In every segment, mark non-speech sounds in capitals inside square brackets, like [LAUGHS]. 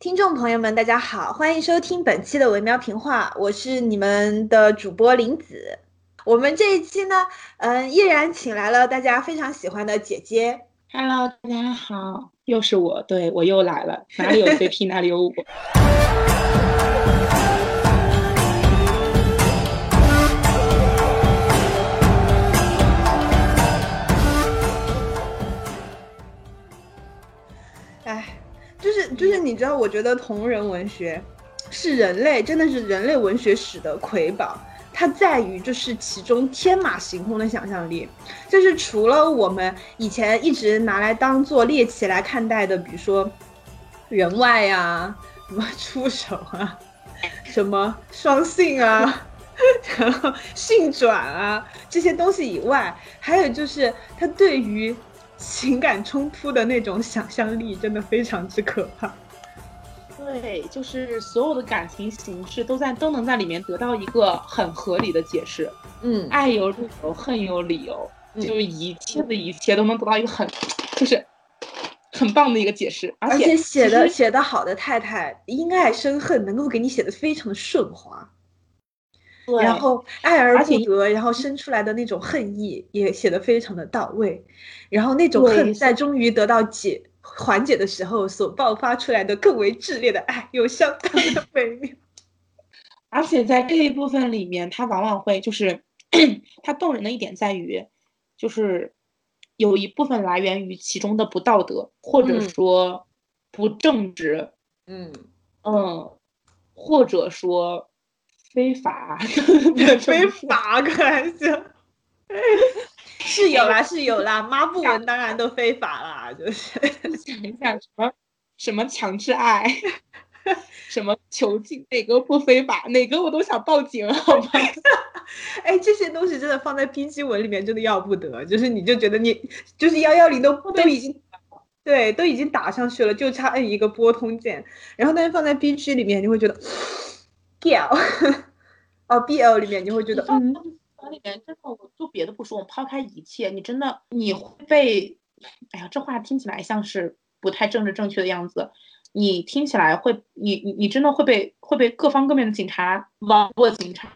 听众朋友们，大家好，欢迎收听本期的维喵评话，我是你们的主播林子。我们这一期呢，嗯，依然请来了大家非常喜欢的姐姐。Hello，大家好，又是我，对我又来了，哪里有 CP 哪里有我。就是，你知道，我觉得同人文学是人类真的是人类文学史的瑰宝。它在于就是其中天马行空的想象力，就是除了我们以前一直拿来当做猎奇来看待的，比如说人外呀、什么出手啊、什么双性啊、[LAUGHS] 然后性转啊这些东西以外，还有就是它对于情感冲突的那种想象力，真的非常之可怕。对，就是所有的感情形式都在都能在里面得到一个很合理的解释。嗯，爱有理由，恨有理由，嗯就是一切的一切都能得到一个很，就是很棒的一个解释。而而且写的写的好的太太，因爱生恨，能够给你写的非常的顺滑。对然后爱而不得，然后生出来的那种恨意也写的非常的到位，然后那种恨在终于得到解缓解的时候，所爆发出来的更为炽烈的爱，又相当的 [LAUGHS] 美妙。而且在这一部分里面，它往往会就是 [CLEARS THROAT] 它动人的一点在于，就是有一部分来源于其中的不道德，或者嗯。说不正直，嗯，嗯，或者说非法，[LAUGHS] 非法可还行。[LAUGHS] 是有啦，是有啦，抹布文当然都非法啦，就是。[LAUGHS] 想一想什么什么强制爱，什么囚禁，哪个不非法，哪个我都想报警，好吗？哎，这些东西真的放在 PG 文里面真的要不得，就是你就觉得你就是幺幺零都都已经对都已经打上去了，就差摁一个拨通键，然后但是放在 BG 里面你会觉得 BL 哦 BL 里面你会觉得嗯里面真的，我做别的不说，我抛开一切，你真的你会被，哎呀，这话听起来像是不太政治正确的样子。你听起来会，你你你真的会被会被各方各面的警察、网络警察、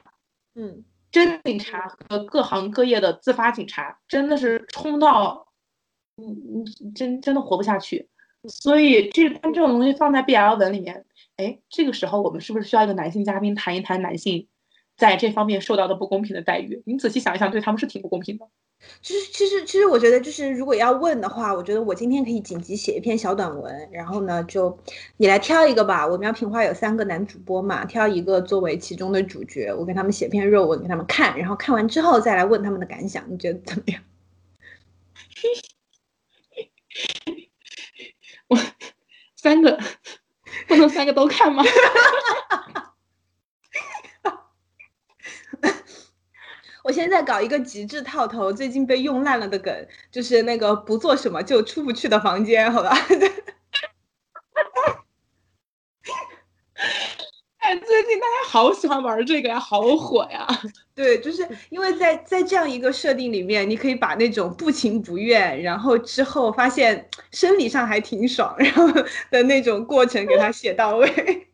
嗯真警察和各行各业的自发警察，真的是冲到，你你真真的活不下去。所以这但这种东西放在 BL 文里面，哎，这个时候我们是不是需要一个男性嘉宾谈一谈男性在这方面受到的不公平的待遇？你仔细想一想，对他们是挺不公平的。其实其实其实我觉得就是如果要问的话，我觉得我今天可以紧急写一篇小短文，然后呢就你来挑一个吧。我们要评话有三个男主播嘛，挑一个作为其中的主角，我给他们写篇热文给他们看，然后看完之后再来问他们的感想，你觉得怎么样？[LAUGHS] 我三个不能三个都看吗？[LAUGHS] 我现在搞一个极致套头，最近被用烂了的梗，就是那个不做什么就出不去的房间，好吧？[LAUGHS] 哎，最近大家好喜欢玩这个呀，好火呀！[LAUGHS] 对，就是因为在在这样一个设定里面，你可以把那种不情不愿，然后之后发现生理上还挺爽，然后 [LAUGHS] 的那种过程给它写到位。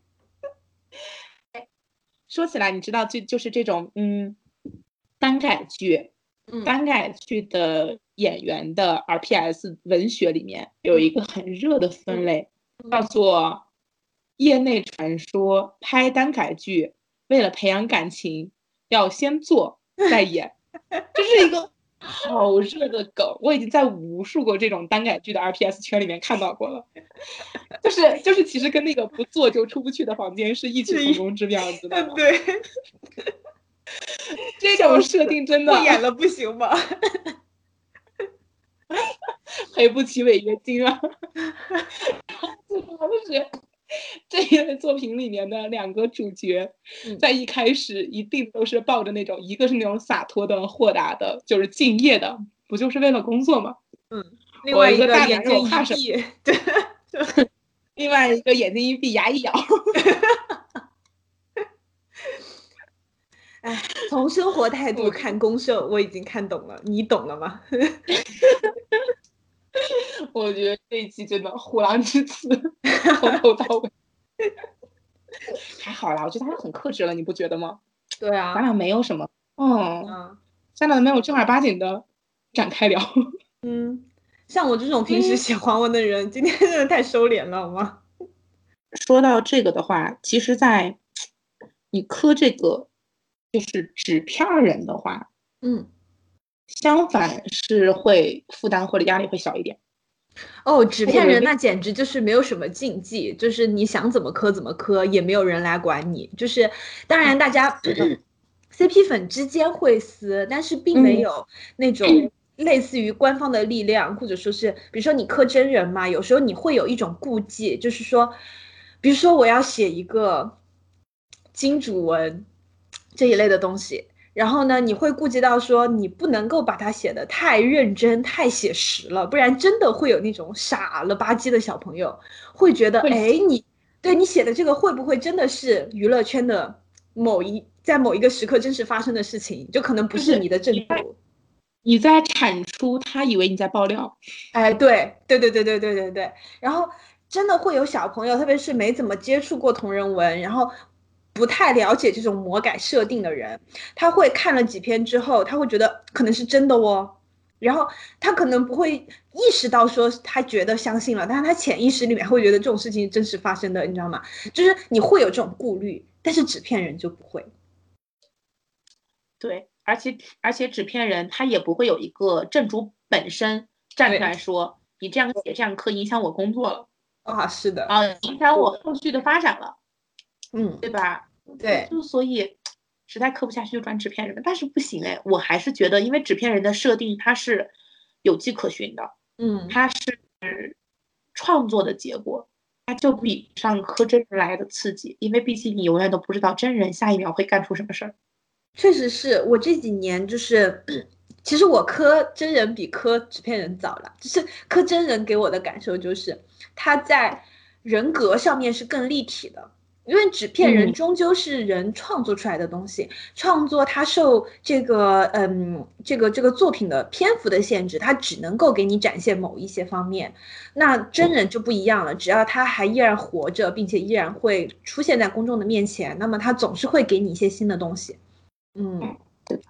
[LAUGHS] 说起来，你知道，就就是这种嗯，耽改剧，嗯耽改剧的演员的 RPS 文学里面有一个很热的分类，叫做业内传说，拍耽改剧为了培养感情，要先做 [LAUGHS] 再演，这是一个好热的梗，我已经在无数个这种耽改剧的 RPS 圈里面看到过了，[LAUGHS] 就是就是其实跟那个不做就出不去的房间是异曲同工之妙，知道吗？对，这种设定真的 [LAUGHS] 不演了不行吗？赔不起违约金啊！最主要的是 [LAUGHS] 这一类作品里面的两个主角，嗯在一开始一定都是抱着那种，一个是那种洒脱的、豁达的，就是敬业的，不就是为了工作吗？另外一个我一个大眼睛男人怕什一闭，对，[LAUGHS] 另外一个眼睛一闭，牙一咬，[LAUGHS] 哎，从生活态度看攻受，我已经看懂了，你懂了吗？[LAUGHS] 我觉得这一期真的虎狼之词从头到尾 [LAUGHS] 还好啦，我觉得他很克制了，你不觉得吗？对啊，咱俩没有什么，嗯，嗯咱俩没有正儿八经的展开聊。嗯，像我这种平时写黄文的人，今天真的太收敛了，好吗？说到这个的话，其实，在你磕这个就是纸片人的话，嗯，相反是会负担或者压力会小一点。哦，纸片人那简直就是没有什么禁忌，就是你想怎么磕怎么磕，也没有人来管你。就是当然大家 [CLEARS THROAT] CP 粉之间会撕，但是并没嗯有那种 [CLEARS THROAT] 类似于官方的力量，或者说是比如说你磕真人嘛，有时候你会有一种顾忌，就是说，比如说我要写一个金主文这一类的东西。然后呢，你会顾及到说你不能够把它写的太认真、太写实了，不然真的会有那种傻了吧唧的小朋友会觉得，会哎，你对你写的这个会不会真的是娱乐圈的某一在某一个时刻真实发生的事情，就可能不是是你的正主。你在产出，他以为你在爆料。[LAUGHS] 哎，对对对对对对对对，然后真的会有小朋友，特别是没怎么接触过同人文，然后不太了解这种魔改设定的人，他会看了几篇之后，他会觉得可能是真的哦，然后他可能不会意识到说他觉得相信了，但是他潜意识里面会觉得这种事情真实发生的，你知道吗？就是你会有这种顾虑，但是纸片人就不会。对，而且而且纸片人他也不会有一个正主本身站出来说，你这样写这样刻影响我工作了啊，是的，啊，影响我后续的发展了，嗯，对吧？对，就所以实在磕不下去就转纸片人了，但是不行哎，我还是觉得，因为纸片人的设定它是有迹可循的，嗯，它是创作的结果，它就比不上磕真人来的刺激，因为毕竟你永远都不知道真人下一秒会干出什么事儿。确实是我这几年就是，其实我磕真人比磕纸片人早了。就是磕真人给我的感受就是，他在人格上面是更立体的，因为纸片人嗯终究是人创作出来的东西，创作它受这个嗯这个这个作品的篇幅的限制，它只能够给你展现某一些方面。那真人就不一样了，只要他还依然活着，并且依然会出现在公众的面前，那么他总是会给你一些新的东西。嗯，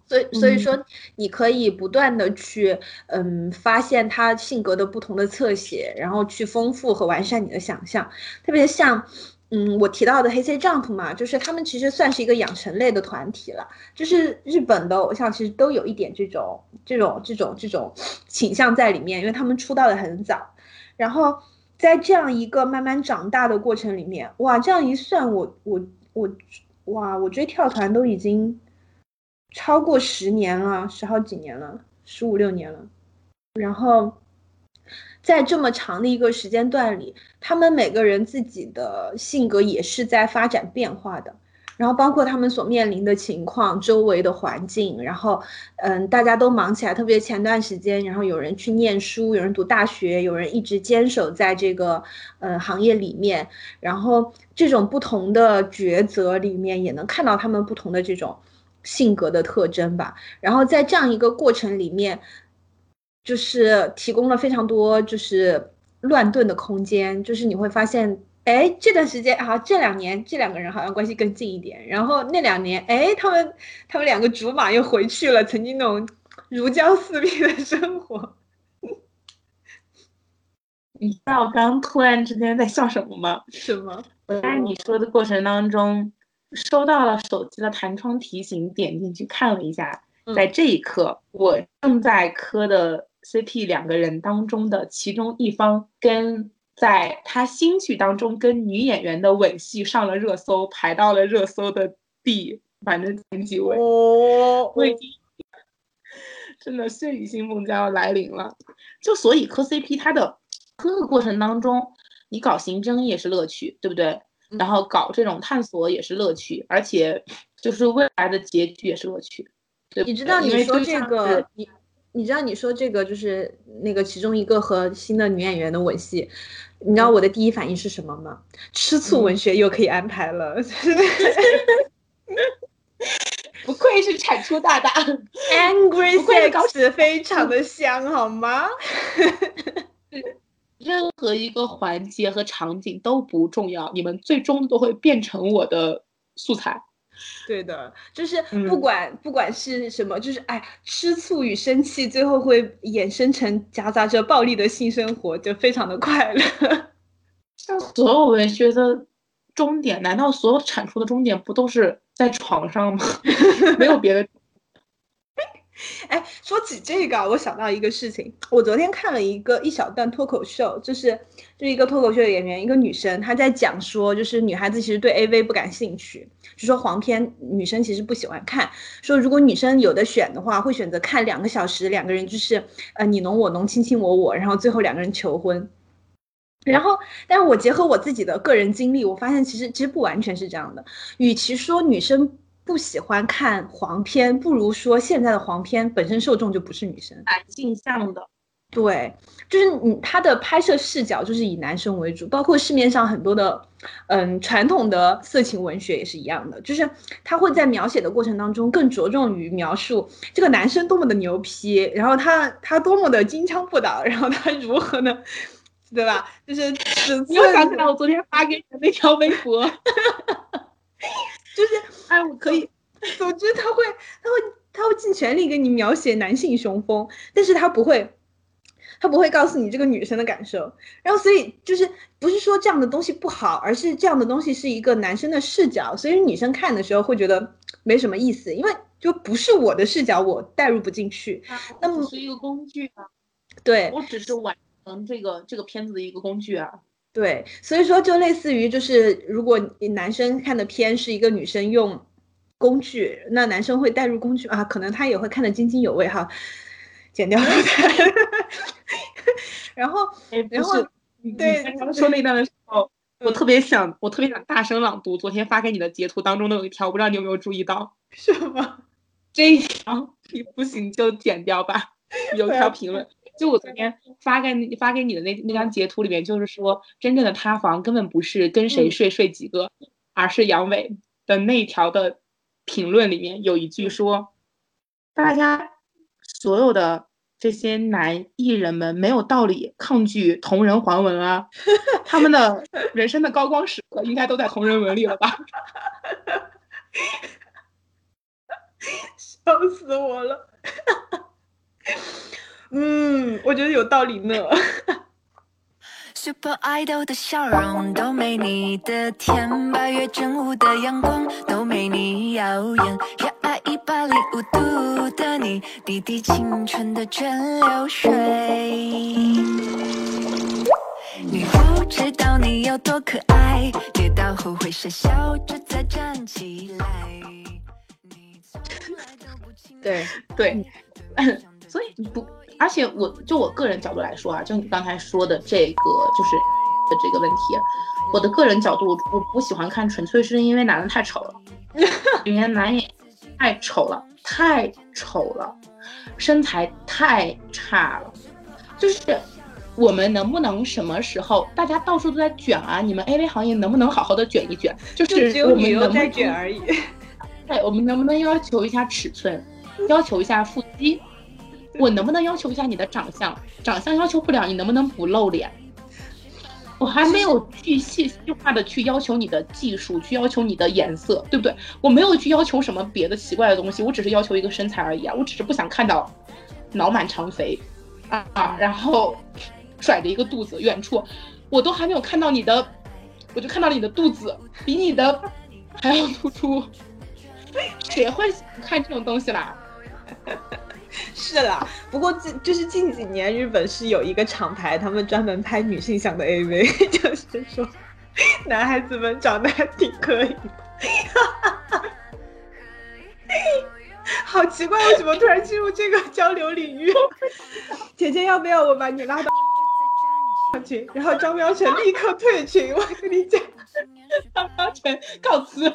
所以所以说，你可以不断的去，嗯，发现他性格的不同的侧写，然后去丰富和完善你的想象。特别像，嗯，我提到的黑 C Jump 嘛，就是他们其实算是一个养成类的团体了。就是日本的偶像其实都有一点这种这种这种这种倾向在里面，因为他们出道的很早，然后在这样一个慢慢长大的过程里面，哇，这样一算，我我我，哇，我追跳团都已经。超过十年了，十好几年了，十五六年了。然后，在这么长的一个时间段里，他们每个人自己的性格也是在发展变化的。然后，包括他们所面临的情况、周围的环境，然后，嗯，大家都忙起来。特别前段时间，然后有人去念书，有人读大学，有人一直坚守在这个呃行业里面。然后，这种不同的抉择里面，也能看到他们不同的这种。性格的特征吧，然后在这样一个过程里面，就是提供了非常多就是乱炖的空间，就是你会发现，哎，这段时间啊，这两年这两个人好像关系更近一点，然后那两年，哎，他们他们两个竹马又回去了曾经那种如胶似漆的生活。[LAUGHS] 你知道我刚刚突然之间在笑什么吗？什么？我在你说的过程当中。收到了手机的弹窗提醒，点进去看了一下，在这一刻，我正在磕的 CP 两个人当中的其中一方，跟在他新剧当中跟女演员的吻戏上了热搜，排到了热搜的第反正前几位。哦，我已经 [LAUGHS] 真的血雨腥风将要来临了。就所以磕 CP 它的磕的过程当中，你搞刑侦也是乐趣，对不对？然后搞这种探索也是乐趣，而且就是未来的结局也是乐趣。对你知道你说这个，你你知道你说这个就是那个其中一个和新的女演员的吻戏，你知道我的第一反应是什么吗？吃醋文学又可以安排了，[LAUGHS] 不愧是产出大大，[LAUGHS] Angry Sex 非常的香，好吗？[LAUGHS] 任何一个环节和场景都不重要，你们最终都会变成我的素材。对的，就是不管不管是什么，就是哎，吃醋与生气，最后会衍生成夹杂着暴力的性生活，就非常的快乐。[LAUGHS] 像所有文学的终点，难道所有产出的终点不都是在床上吗？[LAUGHS] 没有别的。[LAUGHS] 哎，说起这个，我想到一个事情。我昨天看了一个一小段脱口秀，就是就一个脱口秀的演员，一个女生，她在讲说，就是女孩子其实对 AV 不感兴趣，就说黄片女生其实不喜欢看。说如果女生有的选的话，会选择看两个小时，两个人就是呃你侬我侬，卿卿我我，然后最后两个人求婚。然后，但是我结合我自己的个人经历，我发现其实其实不完全是这样的。与其说女生。不喜欢看黄片，不如说现在的黄片本身受众就不是女生，男性向的。对，就是你他的拍摄视角就是以男生为主，包括市面上很多的，嗯，传统的色情文学也是一样的，就是他会在描写的过程当中更着重于描述这个男生多么的牛批，然后他他多么的金枪不倒，然后他如何呢，[LAUGHS] 对吧？就是你又想起来我昨天发给你的那条微博。[LAUGHS] 就是，哎，我可以。[LAUGHS] 总之，他会，他会，他会尽全力给你描写男性雄风，但是他不会，他不会告诉你这个女生的感受。然后，所以就是不是说这样的东西不好，而是这样的东西是一个男生的视角，所以女生看的时候会觉得没什么意思，因为就不是我的视角，我代入不进去。那么是一个工具啊，对我只是完成这个这个片子的一个工具啊。对，所以说就类似于，就是如果男生看的片是一个女生用工具，那男生会带入工具啊，可能他也会看得津津有味哈，剪掉。[LAUGHS] 然后，然后，对，刚刚说那段的时候，我特别想，我特别想大声朗读昨天发给你的截图当中的有一条，我不知道你有没有注意到？什么？这一条你不行就剪掉吧，[LAUGHS] 有条评论。就我昨天发给你发给你的那那张截图里面，就是说真正的塌房根本不是跟谁睡睡几个，而是杨伟的那条的评论里面有一句说，大家所有的这些男艺人们没有道理抗拒同人黄文啊，他们的 [LAUGHS] 人生的高光时刻应该都在同人文里了吧？[LAUGHS] 笑死我了！嗯，我觉得有道理呢。Super Idol 的笑容都没你的甜，八月正午的阳光都没你耀眼。热爱一百零五度的你，滴滴青春的蒸馏水。你不知道你有多可爱，跌倒后会傻笑着再站起来。你从来都不对对，[LAUGHS] 所以你不。而且我就我个人角度来说啊，就你刚才说的这个，就是的这个问题，我的个人角度，我不喜欢看，纯粹是因为男的太丑了，[LAUGHS] 里面男演太丑了，太丑了，身材太差了。就是我们能不能什么时候大家到处都在卷啊？你们 AV 行业能不能好好的卷一卷？就是我们能在卷而已。[LAUGHS] 对，我们能不能要求一下尺寸，要求一下腹肌？我能不能要求一下你的长相？长相要求不了，你能不能不露脸？我还没有去细细化的去要求你的技术，去要求你的颜色，对不对？我没有去要求什么别的奇怪的东西，我只是要求一个身材而已啊！我只是不想看到脑满肠肥啊啊，然后甩着一个肚子，远处我都还没有看到你的，我就看到了你的肚子比你的还要突出，谁会看这种东西啦？[LAUGHS] 是啦，不过近就是近几年，日本是有一个厂牌，他们专门拍女性向的 AV，[LAUGHS] 就是说男孩子们长得还挺可以。哈哈哈好奇怪，为什么突然进入这个交流领域？[LAUGHS] 姐姐要不要我把你拉到群，然后张喵晨立刻退群？我跟你讲，张喵晨告辞。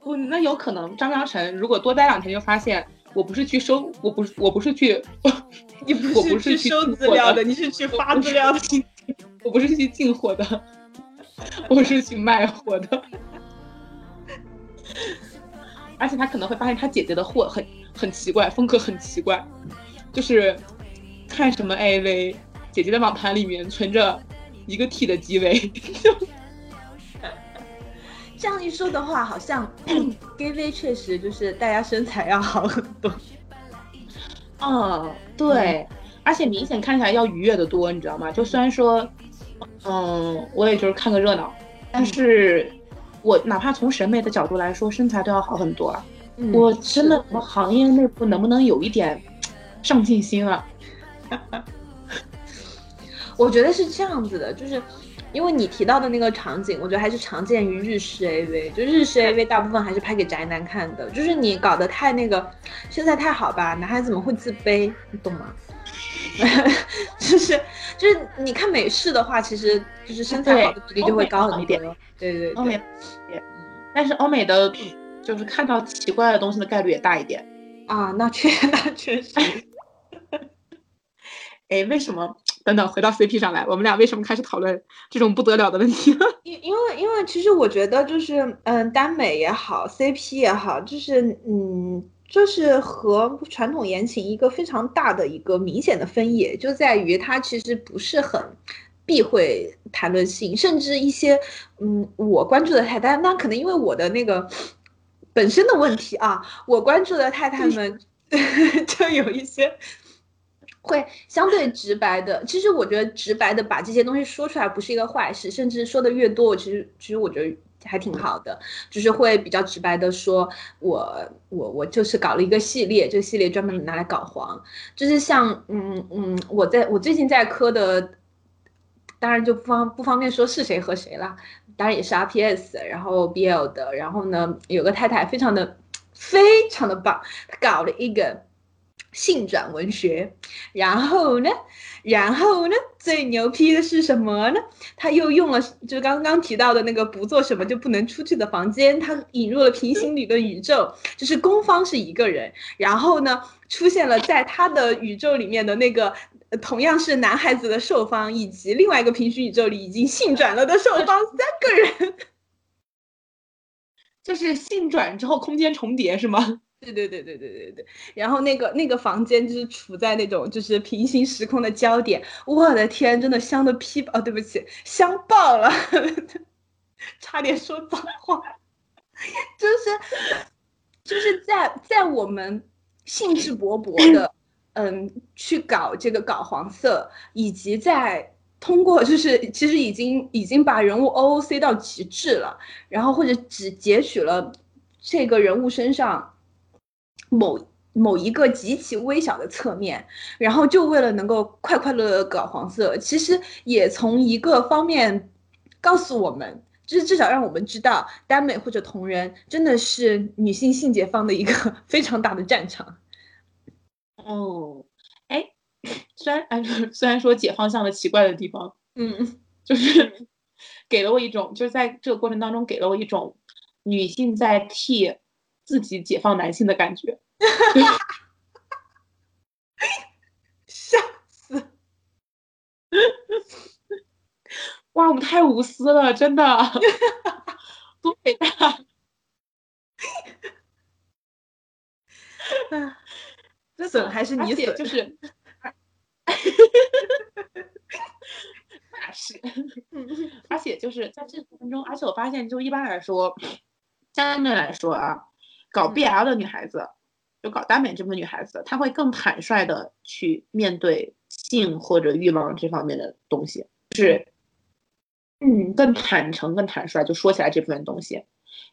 不，那有可能张喵晨如果多待两天，就发现。我不是去收，我不是，我不是去，[LAUGHS] 你不是去收资料的，你是去发资料的。我不是去进货的，我是去卖货的。而且他可能会发现他姐姐的货很很奇怪，风格很奇怪，就是看什么 AV，姐姐的网盘里面存着一个 T 的机位。[LAUGHS] 这样一说的话，好像 [COUGHS] gay V 确实就是大家身材要好很多。嗯，对，而且明显看起来要愉悦的多，你知道吗？就虽然说，嗯，我也就是看个热闹，但是我哪怕从审美的角度来说，身材都要好很多啊。我真的，我行业内部能不能有一点上进心啊？[LAUGHS] 我觉得是这样子的，就是。因为你提到的那个场景，我觉得还是常见于日式 AV，就日式 AV 大部分还是拍给宅男看的，就是你搞得太那个身材太好吧，男孩子怎么会自卑？你懂吗？[LAUGHS] 就是就是你看美式的话，其实就是身材好的比例就会高很多。对对对，但是欧美的，就是看到奇怪的东西的概率也大一点啊。那确 [LAUGHS] 那确实。[LAUGHS] 哎，为什么？等等，回到 CP 上来，我们俩为什么开始讨论这种不得了的问题？[LAUGHS] 因因为因为其实我觉得就是嗯，耽美也好，CP 也好，就是嗯，就是和传统言情一个非常大的一个明显的分野，就在于它其实不是很避讳谈论性，甚至一些嗯，我关注的太太，那可能因为我的那个本身的问题啊，我关注的太太们 [LAUGHS] 就有一些。会相对直白的，其实我觉得直白的把这些东西说出来不是一个坏事，甚至说的越多，其实其实我觉得还挺好的，就是会比较直白的说，我我我就是搞了一个系列，这个系列专门拿来搞黄，就是像嗯嗯，我在我最近在磕的，当然就不方不方便说是谁和谁了，当然也是 RPS，然后 BL 的，然后呢有个太太非常的非常的棒，搞了一个。性转文学，然后呢，然后呢，最牛批的是什么呢？他又用了，就刚刚提到的那个不做什么就不能出去的房间，他引入了平行理论宇宙，就是攻方是一个人，然后呢，出现了在他的宇宙里面的那个同样是男孩子的受方，以及另外一个平行宇宙里已经性转了的受方三个人，[LAUGHS] 就是性转之后空间重叠是吗？对对对对对对对，然后那个那个房间就是处在那种就是平行时空的焦点，我的天，真的香的屁哦，对不起，香爆了，[LAUGHS] 差点说脏话，就是就是在在我们兴致勃勃的嗯。去搞这个搞黄色，以及在通过就是其实已经已经把人物 OOC 到极致了，然后或者只截取了这个人物身上。某某一个极其微小的侧面，然后就为了能够快快乐乐搞黄色，其实也从一个方面告诉我们，就是至少让我们知道，耽美或者同人真的是女性性解放的一个 [LAUGHS] 非常大的战场。哦，哎，虽然哎，[LAUGHS] 虽然说解放像了奇怪的地方，嗯，[LAUGHS] 就是给了我一种，就是在这个过程当中给了我一种女性在替。自己解放男性的感觉，[LAUGHS] 笑死！[LAUGHS] 哇，我们太无私了，真的，[LAUGHS] 多伟大！这损还是你损，就是，那是，而且就是在这个过程中，而且我发现，就一般来说，相对来说啊。搞 BL 的女孩子，就搞耽美这部分女孩子，她会更坦率的去面对性或者欲望这方面的东西，是，嗯，更坦诚、更坦率，就说起来这部分东西。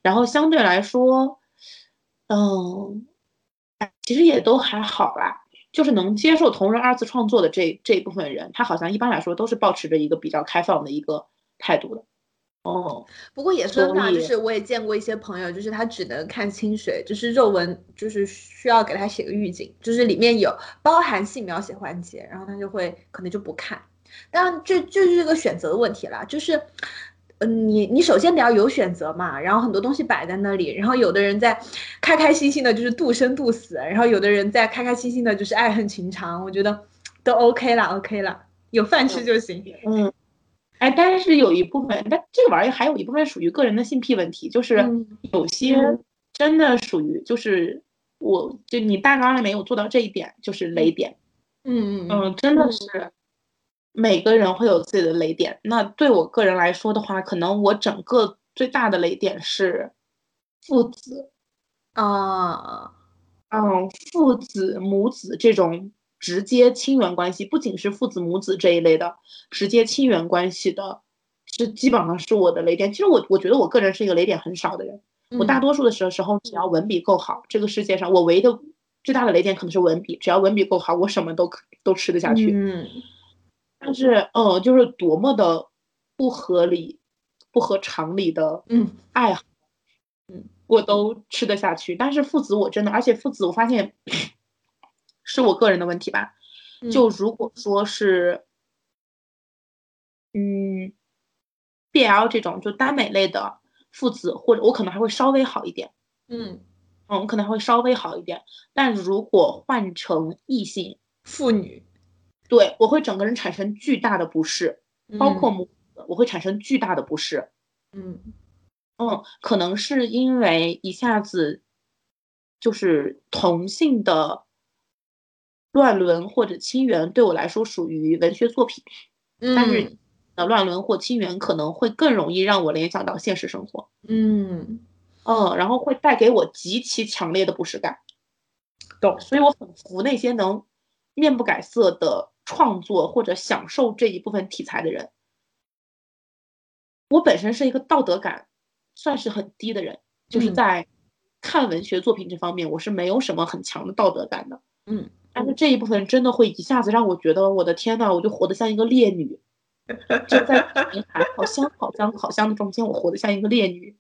然后相对来说，嗯，其实也都还好啦，就是能接受同人二次创作的这这一部分人，他好像一般来说都是保持着一个比较开放的一个态度的。哦，不过也分吧，就是我也见过一些朋友，就是他只能看清水，就是肉文，就是需要给他写个预警，就是里面有包含性描写环节，然后他就会可能就不看。当然，这这是个选择的问题啦，就是，嗯，你你首先得要有选择嘛，然后很多东西摆在那里，然后有的人在开开心心的，就是度生度死，然后有的人在开开心心的，就是爱恨情长，我觉得都 OK 啦，OK 啦，有饭吃就行。嗯。哎，但是有一部分，但这个玩意儿还有一部分属于个人的性癖问题，就是有些真的属于，就是我就你大纲里没有做到这一点，就是雷点。嗯嗯，真的是，每个人会有自己的雷点。那对我个人来说的话，可能我整个最大的雷点是父子啊，嗯，父子、母子这种直接亲缘关系，不仅是父子、母子这一类的直接亲缘关系的，是基本上是我的雷点。其实我我觉得我个人是一个雷点很少的人，我大多数的时候时候只要文笔够好，这个世界上我唯一的最大的雷点可能是文笔，只要文笔够好，我什么都可都吃得下去。嗯。但是，嗯，就是多么的不合理、不合常理的，嗯，爱好，嗯，我都吃得下去。但是父子，我真的，而且父子，我发现是我个人的问题吧。就如果说是，嗯，BL 这种就耽美类的父子，或者我可能还会稍微好一点，嗯，嗯，我可能还会稍微好一点。但如果换成异性父女，对我会整个人产生巨大的不适，包括母子，我会产生巨大的不适。嗯嗯，可能是因为一下子就是同性的乱伦或者亲缘对我来说属于文学作品，但是呃乱伦或亲缘可能会更容易让我联想到现实生活。嗯嗯，然后会带给我极其强烈的不适感。懂，所以我很服那些能面不改色的。创作或者享受这一部分题材的人，我本身是一个道德感算是很低的人，就是在看文学作品这方面，我是没有什么很强的道德感的。嗯，但是这一部分真的会一下子让我觉得，我的天呐，我就活得像一个烈女，就在平台好香好香好香的中间，我活得像一个烈女，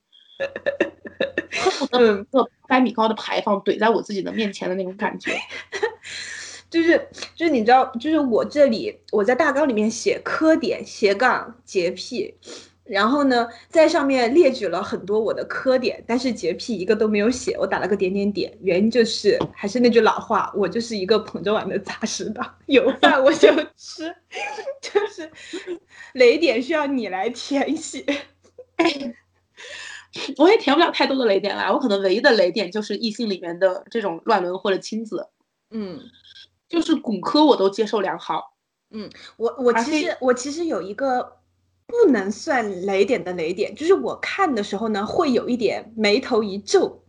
恨不得个百米高的牌坊怼在我自己的面前的那种感觉。[LAUGHS] 就是就是你知道，就是我这里我在大纲里面写科点斜杠洁癖，然后呢在上面列举了很多我的磕点，但是洁癖一个都没有写，我打了个点点点。原因就是还是那句老话，我就是一个捧着碗的杂食党，有饭我就吃，[LAUGHS] 就是雷点需要你来填写。[COUGHS] 我也填不了太多的雷点啦，我可能唯一的雷点就是异性里面的这种乱伦或者亲子，嗯。就是骨科我都接受良好，嗯，我我其实我其实有一个不能算雷点的雷点，就是我看的时候呢，会有一点眉头一皱，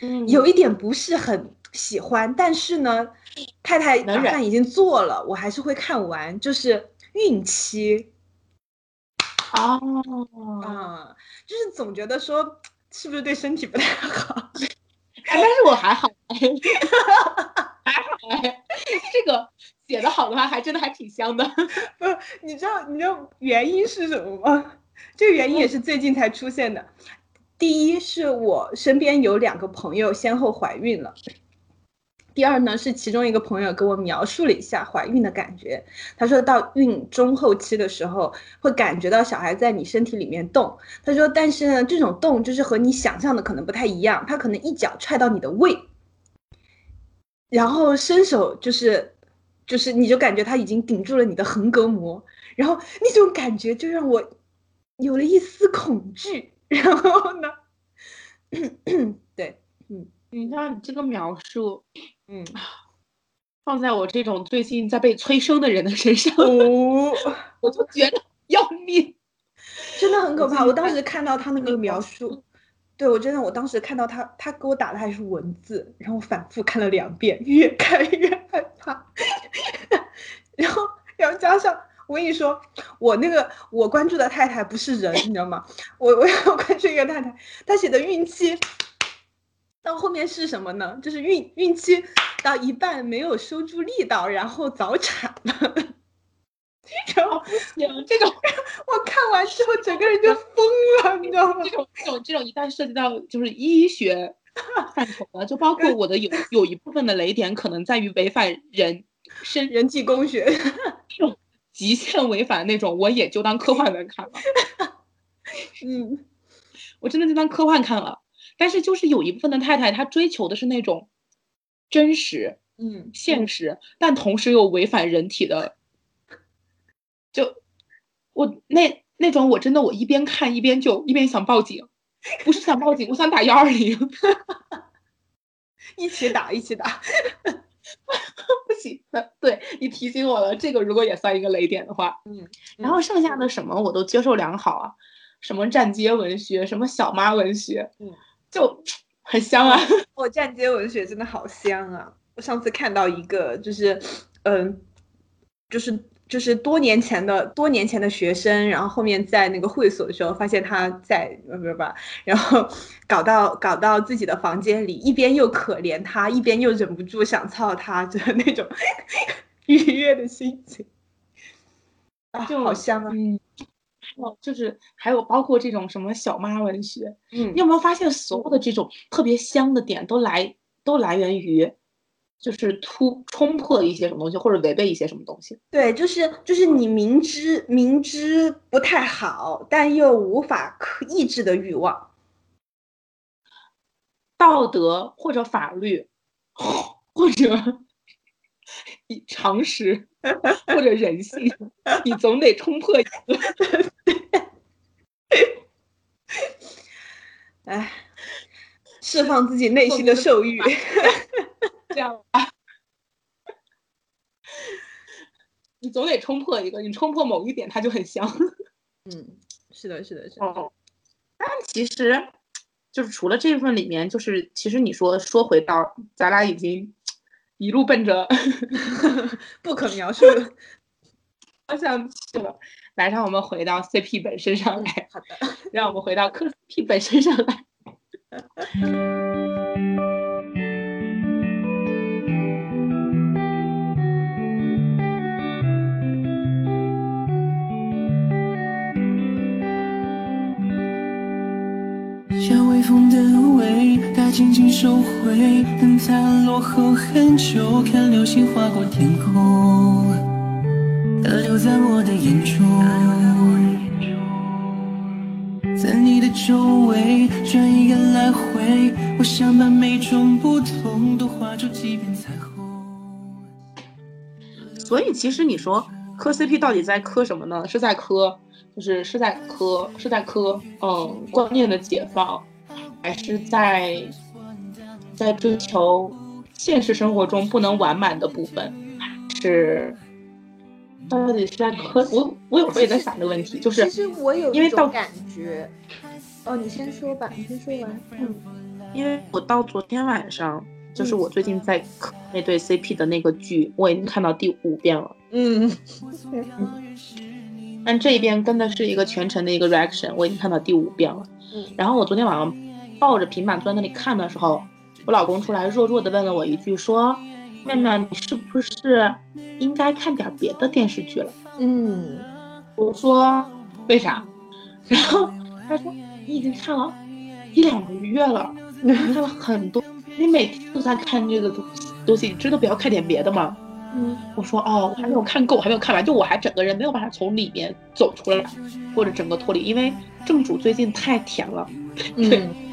嗯，有一点不是很喜欢，但是呢，太太打算已经做了，我还是会看完，就是孕期，哦，啊，就是总觉得说是不是对身体不太好，但是我还好。[LAUGHS] 还好哎，这个写的好的话，还真的还挺香的。[LAUGHS] 不，你知道你知道原因是什么吗？这个原因也是最近才出现的。第一是我身边有两个朋友先后怀孕了。第二呢是其中一个朋友给我描述了一下怀孕的感觉。他说到孕中后期的时候，会感觉到小孩在你身体里面动。他说，但是呢，这种动就是和你想象的可能不太一样，他可能一脚踹到你的胃。然后伸手就是，就是你就感觉他已经顶住了你的横膈膜，然后那种感觉就让我有了一丝恐惧。然后呢，对，嗯，你看你这个描述，嗯，[SIGHS] 放在我这种最近在被催生的人的身上，哦，[LAUGHS] 我就觉得要命，真的很可怕。我当时看到他那个描述。对我真的，我当时看到他，他给我打的还是文字，然后反复看了两遍，越看越害怕。[LAUGHS] 然后，然后加上我跟你说，我那个我关注的太太不是人，你知道吗？[LAUGHS] 我我要关注一个太太，她写的孕期到后面是什么呢？就是孕孕期到一半没有收住力道，然后早产了。然后不行，这种我看完之后整个人就疯了，你知道吗？这种这种这种一旦涉及到就是医学 [LAUGHS] 范畴的，就包括我的有有一部分的雷点可能在于违反人身人际工学，这种极限违反那种，我也就当科幻文看了。[LAUGHS] 嗯，我真的就当科幻看了。但是就是有一部分的太太，她追求的是那种真实，嗯，现实，但同时又违反人体的。就我那那种，我真的我一边看一边就一边想报警，不是想报警，我想打幺二零，一起打一起打。[LAUGHS] 不行，对你提醒我了，这个如果也算一个雷点的话，嗯，然后剩下的什么我都接受良好啊，什么站街文学，什么小妈文学，嗯，就很香啊。我 [LAUGHS] 站街文学真的好香啊！我上次看到一个，就是，嗯，就是就是多年前的多年前的学生，然后后面在那个会所的时候，发现他在不不不，然后搞到搞到自己的房间里，一边又可怜他，一边又忍不住想操他，就是那种 [LAUGHS] 愉悦的心情。啊，就好香啊！嗯，哦就是还有包括这种什么小妈文学，嗯你有没有发现所有的这种特别香的点都来都来源于，就是突冲破一些什么东西，或者违背一些什么东西。对，就是就是你明知明知不太好，但又无法克抑制的欲望。道德或者法律，[LAUGHS] 或者常识或者人性，你总得冲破一个。[LAUGHS] 哎，释放自己内心的兽欲。[LAUGHS] 这样吧，你总得冲破一个，你冲破某一点，它就很香。嗯，是的，是的，是的。哦，但其实就是除了这份里面，就是其实你说说回到咱俩已经一路奔着 [LAUGHS] 不可描述的。[LAUGHS] 方向去了，来让我们回到 CP 本身上来，好的。让我们回到磕 CP 本身上来。[LAUGHS] 风的味，它轻轻收回，等它落后很久，看流星划过天空，它留在我的眼中，在你的周围转一个来回，我想把每种不同都画出几片彩虹。所以其实你说磕 CP 到底在磕什么呢？是在磕，就是是在磕，是在磕，嗯，观念的解放，还是在在追求现实生活中不能完满的部分？是到底是在磕？我我有时候也在想这个问题，就是其实我有因为到感觉。哦，你先说吧，你先说完。嗯因为我到昨天晚上，就是我最近在磕那对 CP 的那个剧，我已经看到第五遍了。嗯但这一遍跟的是一个全程的一个 reaction，我已经看到第五遍了。嗯然后我昨天晚上抱着平板坐在那里看的时候，我老公出来弱弱的问了我一句，说：“妹妹，你是不是应该看点别的电视剧了嗯，？”我说：“为啥？”然后他说：“你已经看了一两个月了，你看了很多，你每天都在看这个东东西，你真的不要看点别的吗？”嗯我说哦，我还没有看够，我还没有看完，就我还整个人没有办法从里面走出来，或者整个脱离，因为正主最近太甜了。嗯 [LAUGHS]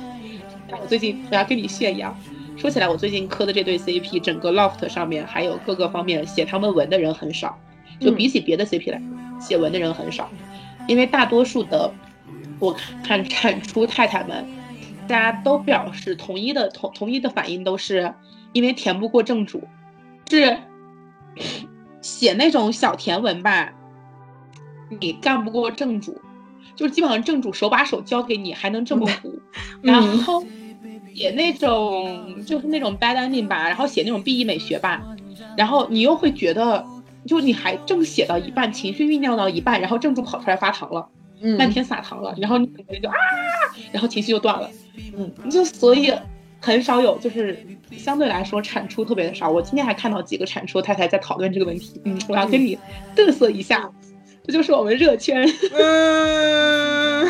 我最近我要跟你炫耀，说起来，我最近磕的这对 CP，整个 Loft 上面还有各个方面写他们文的人很少，就比起别的 CP 来，写文的人很少，因为大多数的我看产出太太们，大家都表示统一的同统一的反应都是因为填不过正主，是写那种小甜文吧，你干不过正主，就是基本上正主手把手教给你，还能这么糊，然后写那种就是那种 bad ending 吧，然后写那种 B E 美学吧，然后你又会觉得，就你还正写到一半，情绪酝酿到一半，然后正主跑出来发糖了，嗯漫天撒糖了，然后你整个人就啊，然后情绪就断了，嗯，就所以很少有，就是相对来说产出特别的少。我今天还看到几个产出太太在讨论这个问题，嗯，我要跟你嘚瑟一下，这就是我们热圈。[LAUGHS] 嗯，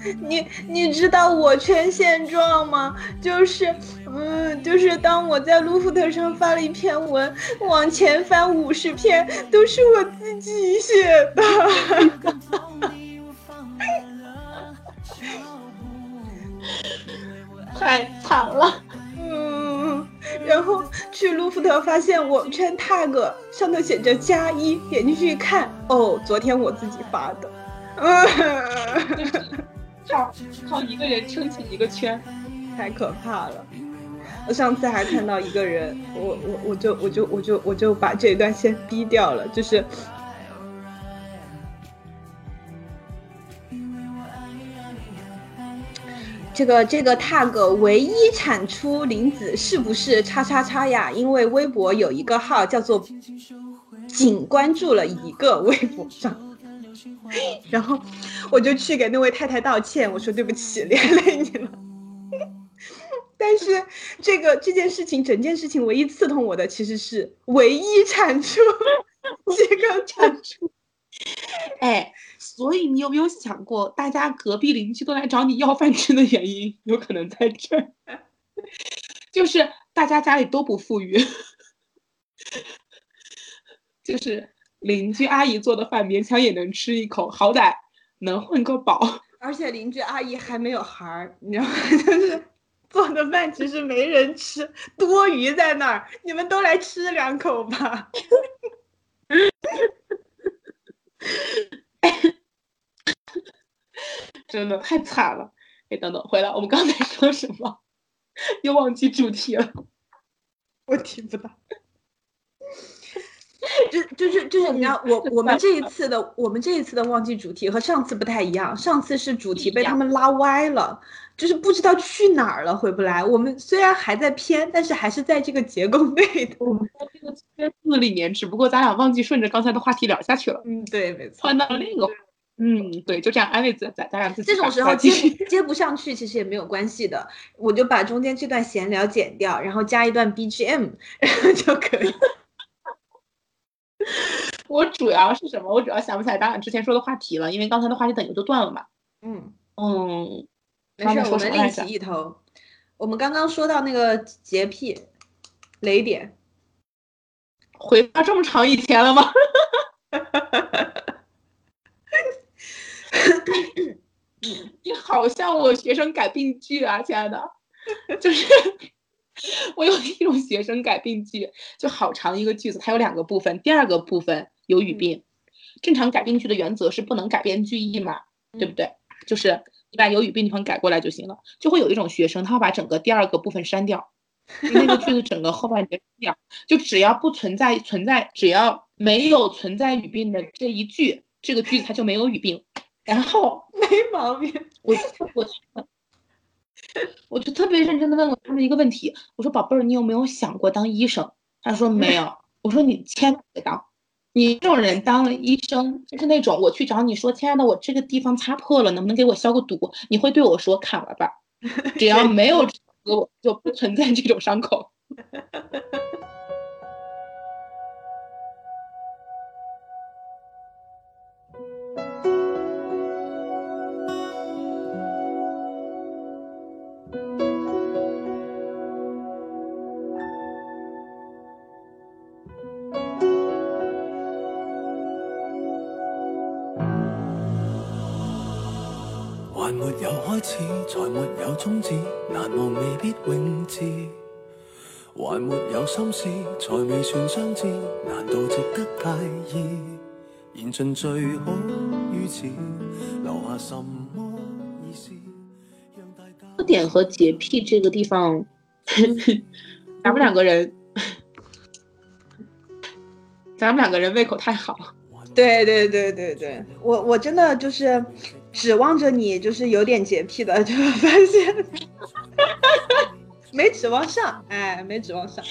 [LAUGHS] 你你知道我圈现状吗？就是，嗯，就是当我在 Loft 上发了一篇文，往前翻五十篇都是我自己写的。[LAUGHS] 太惨了。嗯，然后去路福特发现我圈 tag 上头写着加一，点进去一看，哦，昨天我自己发的。嗯，[LAUGHS] 靠靠一个人撑起一个圈，太可怕了。我上次还看到一个人，我我我就我就我就我就把这一段先逼掉了，就是。这个这个 tag 唯一产出林子是不是叉叉叉呀？因为微博有一个号叫做仅关注了一个微博上，[LAUGHS] 然后我就去给那位太太道歉，我说对不起，[LAUGHS] 连累你了。[LAUGHS] 但是这个这件事情，整件事情唯一刺痛我的其实是唯一产出这个产出，哎。所以你有没有想过，大家隔壁邻居都来找你要饭吃的原因，有可能在这儿，就是大家家里都不富裕，就是邻居阿姨做的饭勉强也能吃一口，好歹能混个饱。而且邻居阿姨还没有孩儿，你知道吗？就是做的饭其实没人吃，多余在那儿，你们都来吃两口吧。[LAUGHS] 真的太惨了！哎，等等，回来，我们刚才说什么？又忘记主题了。[LAUGHS] 我听不到。就就是就是，你知道，我我们这一次的我们这一次的忘记主题和上次不太一样。上次是主题被他们拉歪了，就是不知道去哪儿了，回不来。我们虽然还在偏，但是还是在这个结构内的。我们在这个圈子里面，只不过咱俩忘记顺着刚才的话题聊下去了。嗯，对，没错。换到另一个。嗯，对，就这样安慰自咱咱俩自己。这种时候接接不上去，其实也没有关系的，我就把中间这段闲聊剪掉，然后加一段 BGM，然后就可以。[LAUGHS] 我主要是什么？我主要想不起来咱俩之前说的话题了，因为刚才的话题等于就断了嘛。嗯嗯，没事，我们另起一头。我们刚刚说到那个洁癖雷点，回到这么长以前了吗？[LAUGHS] [LAUGHS] 你好像我学生改病句啊，亲爱的，就是 [LAUGHS] 我有一种学生改病句，就好长一个句子，它有两个部分，第二个部分有语病。正常改病句的原则是不能改变句意嘛，对不对？就是你把有语病地方改过来就行了。就会有一种学生，他会把整个第二个部分删掉，那个句子整个后半截掉，就只要不存在存在，只要没有存在语病的这一句，这个句子它就没有语病。然后没毛病，我我我就特别认真的问了他们一个问题，我说宝贝儿，你有没有想过当医生？他说没有。我说你千万别当，你这种人当了医生就是那种我去找你说，亲爱的，我这个地方擦破了，能不能给我消个毒？你会对我说砍了吧，[LAUGHS] 只要没有我就不存在这种伤口。[LAUGHS] 终止，难忘未必永志。还没有心事，才未算相知，难道值得介意？言尽最好于此，留下什么意思？特点和洁癖这个地方，[LAUGHS] 咱们两个人，咱们两个人胃口太好。对对对对对，我我真的就是。指望着你就是有点洁癖的，就发现没指望上，哎，没指望上。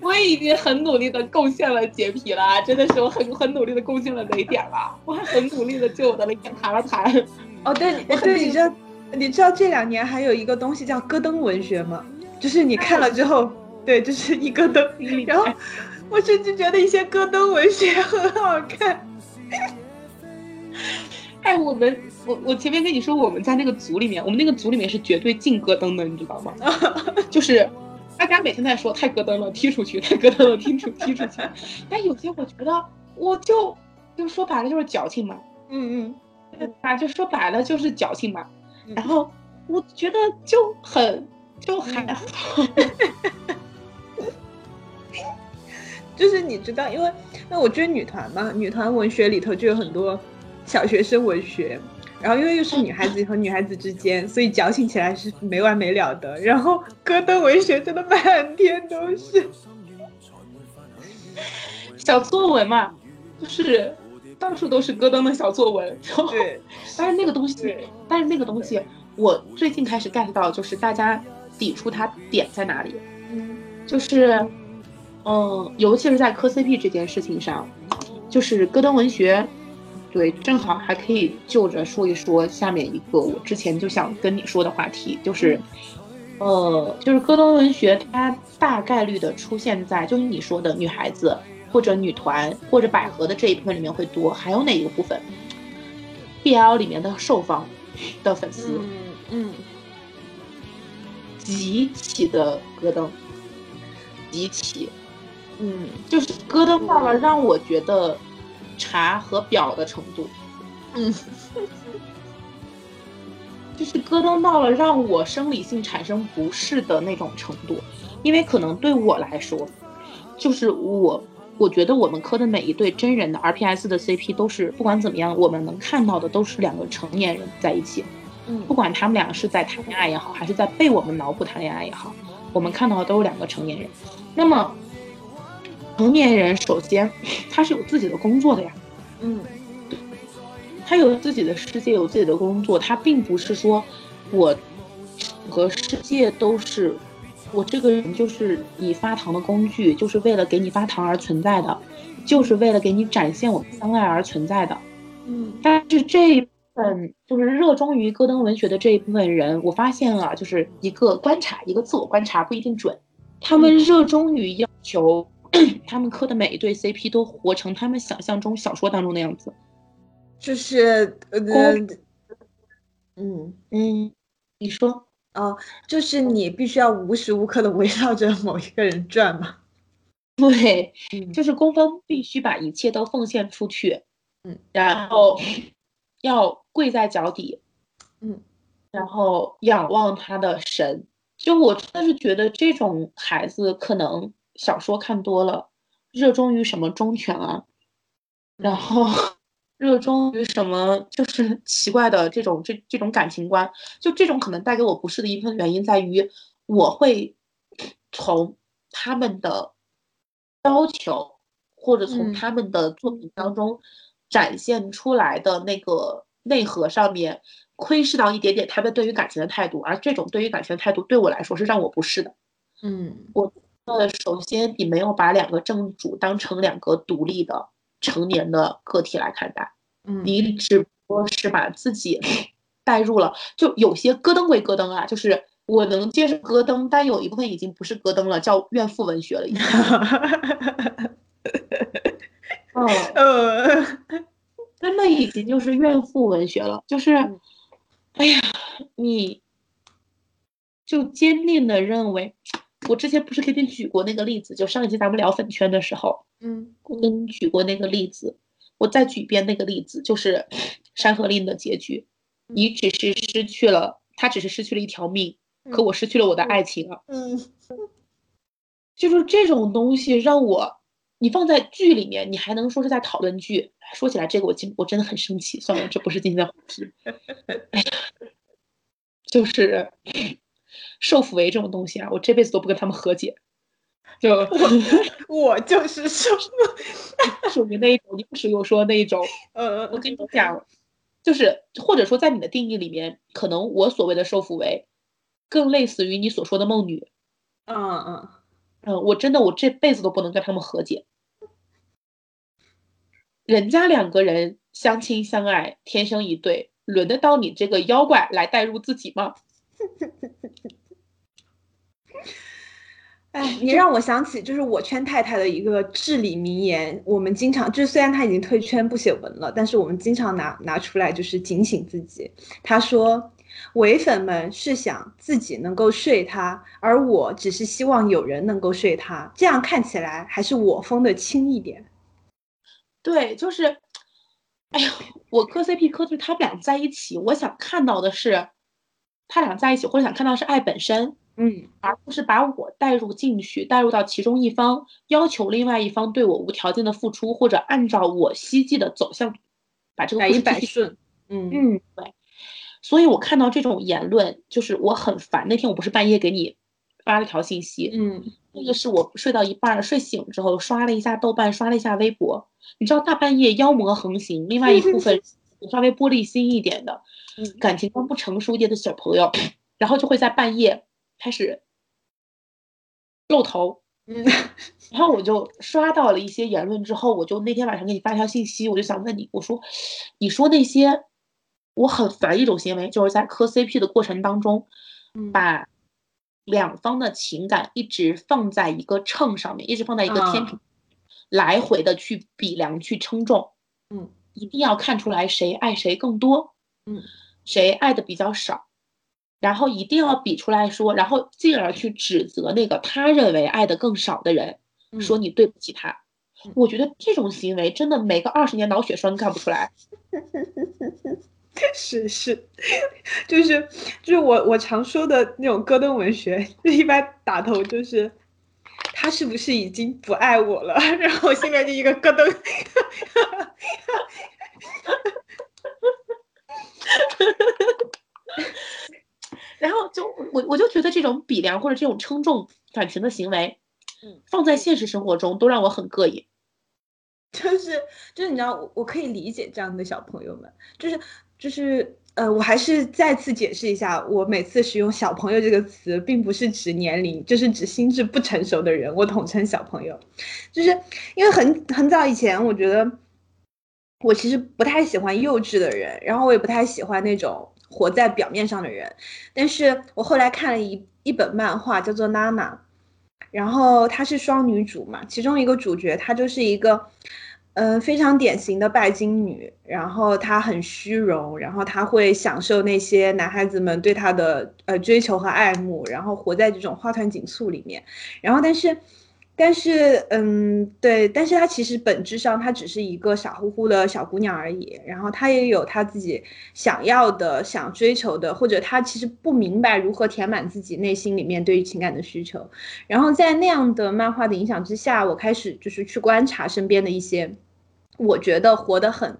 我已经很努力的贡献了洁癖了，真的是我很很努力的贡献了雷点了，我还很努力的就我的雷点谈了谈。哦，对，对，你知道，你知道这两年还有一个东西叫戈登文学吗？就是你看了之后，对，就是一咯噔，然后我甚至觉得一些戈登文学很好看。哎，我们我我前面跟你说，我们在那个组里面，我们那个组里面是绝对禁咯噔的，你知道吗？[LAUGHS] 就是大家每天在说太咯噔了，踢出去，太咯噔了，踢出踢出去。[LAUGHS] 但有些我觉得，我就就说白了就是矫情嘛，嗯嗯，啊，就说白了就是矫情嘛。然后我觉得就很就还好，[LAUGHS] 就是你知道，因为那我追女团嘛，女团文学里头就有很多。小学生文学，然后因为又是女孩子和女孩子之间，所以矫情起来是没完没了的。然后戈登文学真的满天都是小作文嘛，就是到处都是戈登的小作文。对，但是那个东西，但是那个东西，我最近开始 get 到，就是大家抵触它点在哪里，嗯就是，嗯，尤其是在磕 CP 这件事情上，就是戈登文学。对，正好还可以就着说一说下面一个我之前就想跟你说的话题，就是，呃，就是戈登文学它大概率的出现在就是你说的女孩子或者女团或者百合的这一部分里面会多，还有哪一个部分？BL 里面的受方的粉丝，嗯，极其的戈登，极其，嗯，就是戈登到了让我觉得。茶和表的程度，嗯，[LAUGHS] 就是咯噔到了让我生理性产生不适的那种程度，因为可能对我来说，就是我我觉得我们磕的每一对真人的 RPS 的 CP 都是不管怎么样，我们能看到的都是两个成年人在一起，嗯，不管他们俩是在谈恋爱也好，还是在被我们脑补谈恋爱也好，我们看到的都是两个成年人，那么。成年人首先他是有自己的工作的呀，嗯，他有自己的世界，有自己的工作，他并不是说我和世界都是我这个人就是你发糖的工具，就是为了给你发糖而存在的，就是为了给你展现我们相爱而存在的，嗯，但是这一部分就是热衷于戈登文学的这一部分人，我发现啊，就是一个观察，一个自我观察不一定准，他们热衷于要求。[CLEARS THROAT] 他们磕的每一对 CP 都活成他们想象中小说当中的样子，就是呃，嗯嗯，你说哦，就是你必须要无时无刻的围绕着某一个人转嘛？[LAUGHS] 对，就是宫方必须把一切都奉献出去，嗯，然后要跪在脚底，嗯，然后仰望他的神。就我真的是觉得这种孩子可能。小说看多了，热衷于什么忠犬啊，然后热衷于什么就是奇怪的这种这这种感情观，就这种可能带给我不适的一部分原因在于，我会从他们的要求或者从他们的作品当中展现出来的那个内核上面窥视到一点点他们对于感情的态度，而这种对于感情的态度对我来说是让我不适的。嗯，我。呃，首先你没有把两个正主当成两个独立的成年的个体来看待，嗯，你只不过是把自己 [LAUGHS] 带入了，就有些咯噔归咯噔啊，就是我能接受咯噔，但有一部分已经不是咯噔了，叫怨妇文学了，已经。[LAUGHS] 哦，呃，[LAUGHS] 真的已经就是怨妇文学了，就是，哎呀，你就坚定的认为。我之前不是给你举过那个例子，就上一期咱们聊粉圈的时候，嗯，我给你举过那个例子，我再举一遍那个例子，就是 [COUGHS]《山河令》的结局，你只是失去了，他只是失去了一条命，可我失去了我的爱情啊，嗯，[LAUGHS] 就是这种东西让我，你放在剧里面，你还能说是在讨论剧？说起来这个我今我真的很生气，算了，这不是今天的话题，[LAUGHS] 就是。受抚为这种东西啊，我这辈子都不跟他们和解。就我 [LAUGHS] 就是受，[LAUGHS] 属于那一种，你不是又说那一种。呃，我跟你讲，就是或者说在你的定义里面，可能我所谓的受抚为，更类似于你所说的梦女。嗯嗯嗯，我真的我这辈子都不能跟他们和解。人家两个人相亲相爱，天生一对，轮得到你这个妖怪来代入自己吗？[LAUGHS] 哎，你让我想起就是我圈太太的一个至理名言。我们经常就是虽然他已经退圈不写文了，但是我们经常拿拿出来就是警醒自己。他说：“伪粉们是想自己能够睡他，而我只是希望有人能够睡他，这样看起来还是我封的轻一点。”对，就是，哎呦，我磕 CP 磕就是他们俩在一起，我想看到的是。他俩在一起，或者想看到是爱本身，嗯，而不是把我带入进去，带入到其中一方，要求另外一方对我无条件的付出，或者按照我希冀的走向，把这个百依百顺，嗯嗯，对。所以我看到这种言论，就是我很烦。那天我不是半夜给你发了条信息，嗯那个是我睡到一半儿，睡醒之后刷了一下豆瓣，刷了一下微博。你知道大半夜妖魔横行，另外一部分稍微玻璃心一点的，[LAUGHS] 嗯感情观不成熟一点的小朋友，然后就会在半夜开始露头。嗯。[LAUGHS] 然后我就刷到了一些言论之后，我就那天晚上给你发条信息，我就想问你，我说，你说那些我很烦一种行为，就是在磕 CP 的过程当中，嗯。把两方的情感一直放在一个秤上面，一直放在一个天啊平，来回的去比量、去称重，嗯。一定要看出来谁爱谁更多，嗯。谁爱的比较少，然后一定要比出来说，然后进而去指责那个他认为爱的更少的人，嗯说你对不起他嗯。我觉得这种行为真的每个二十年脑血栓干不出来。[LAUGHS] 是 [LAUGHS] 是，就是就是我我常说的那种戈登文学，就 [LAUGHS] 一般打头就是他是不是已经不爱我了？然后我心里面就一个咯噔。然后就我我就觉得这种比量或者这种称重感情的行为嗯，放在现实生活中都让我很膈应。[LAUGHS] 就是就是你知道，我我可以理解这样的小朋友们，就是就是呃，我还是再次解释一下，我每次使用“小朋友”这个词，并不是指年龄，就是指心智不成熟的人，我统称小朋友。就是因为很很早以前，我觉得我其实不太喜欢幼稚的人，然后我也不太喜欢那种活在表面上的人。但是我后来看了一一本漫画，叫做《娜娜》。然后她是双女主嘛，其中一个主角她就是一个，嗯、非常典型的拜金女，然后她很虚荣，然后她会享受那些男孩子们对她的呃追求和爱慕，然后活在这种花团锦簇里面，然后但是。但是，嗯，对，但是她其实本质上她只是一个傻乎乎的小姑娘而已，然后她也有她自己想要的、想追求的，或者她其实不明白如何填满自己内心里面对于情感的需求。然后在那样的漫画的影响之下，我开始就是去观察身边的一些，我觉得活得很、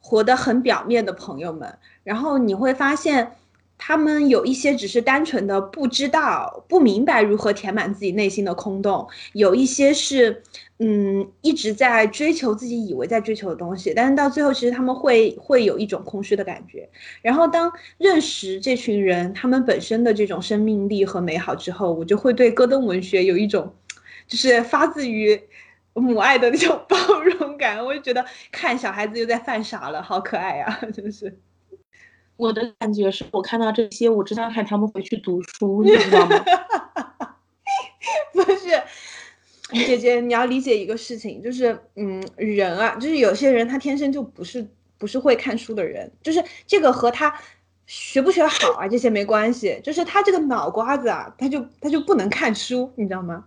活得很表面的朋友们，然后你会发现。他们有一些只是单纯的不知道、不明白如何填满自己内心的空洞，有一些是，嗯，一直在追求自己以为在追求的东西，但是到最后，其实他们会会有一种空虚的感觉。然后当认识这群人他们本身的这种生命力和美好之后，我就会对戈登文学有一种，就是发自于母爱的那种 [LAUGHS] 包容感。我就觉得看小孩子又在犯傻了，好可爱呀、真是。我的感觉是我看到这些，我只想喊他们回去读书，你知道吗？[LAUGHS] 不是，姐姐，你要理解一个事情，就是，嗯，人啊，就是有些人他天生就不是不是会看书的人，就是这个和他学不学好啊这些没关系，就是他这个脑瓜子啊，他就他就不能看书，你知道吗？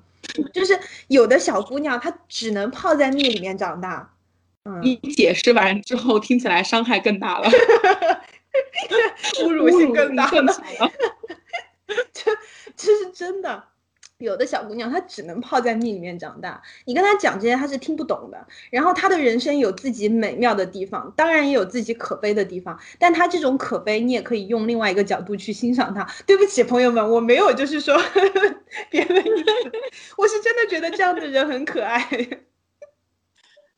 就是有的小姑娘她只能泡在蜜里面长大，嗯，你解释完之后，听起来伤害更大了，[LAUGHS] [LAUGHS] 侮辱性更大了。更强了。[LAUGHS] 这这是真的。有的小姑娘她只能泡在蜜里面长大，你跟她讲这些她是听不懂的。然后她的人生有自己美妙的地方，当然也有自己可悲的地方。但她这种可悲，你也可以用另外一个角度去欣赏她。对不起，朋友们，我没有就是说 [LAUGHS] 别的意思，我是真的觉得这样的人很可爱。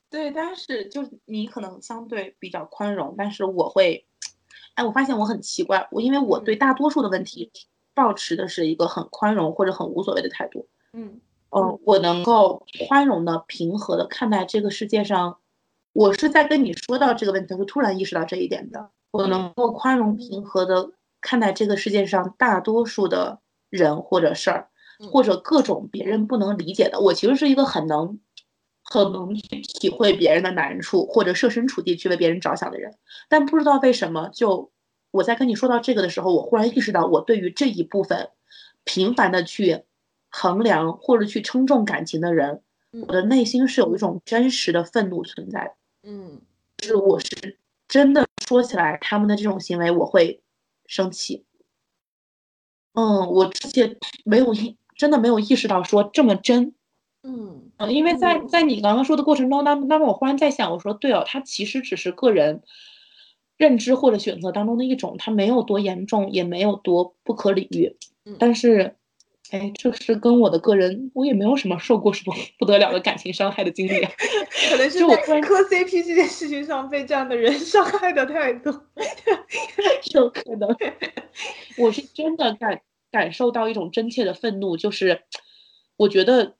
对，但是就是你可能相对比较宽容，但是我会，哎，我发现我很奇怪，我因为我对大多数的问题保持的是一个很宽容或者很无所谓的态度。嗯嗯，我能够宽容的、平和的看待这个世界上，我是在跟你说到这个问题的时候突然意识到这一点的。我能够宽容、平和的看待这个世界上大多数的人或者事儿，或者各种别人不能理解的。我其实是一个很能、很能去体会别人的难处，或者设身处地去为别人着想的人。但不知道为什么，就我在跟你说到这个的时候，我忽然意识到，我对于这一部分频繁的去衡量或者去称重感情的人，嗯我的内心是有一种真实的愤怒存在的。嗯就是我是真的说起来，他们的这种行为我会生气。嗯，我之前没有意，真的没有意识到说这么真。嗯嗯，因为在在你刚刚说的过程中，那那么我忽然在想，我说对哦，他其实只是个人认知或者选择当中的一种，他没有多严重，也没有多不可理喻。嗯但是，哎，这是跟我的个人，我也没有什么受过什么不得了的感情伤害的经历啊。[LAUGHS] 可能是在磕 CP 这件事情上被这样的人 [LAUGHS] 伤害的太多。[LAUGHS] 有可能，我是真的感感受到一种真切的愤怒，就是我觉得，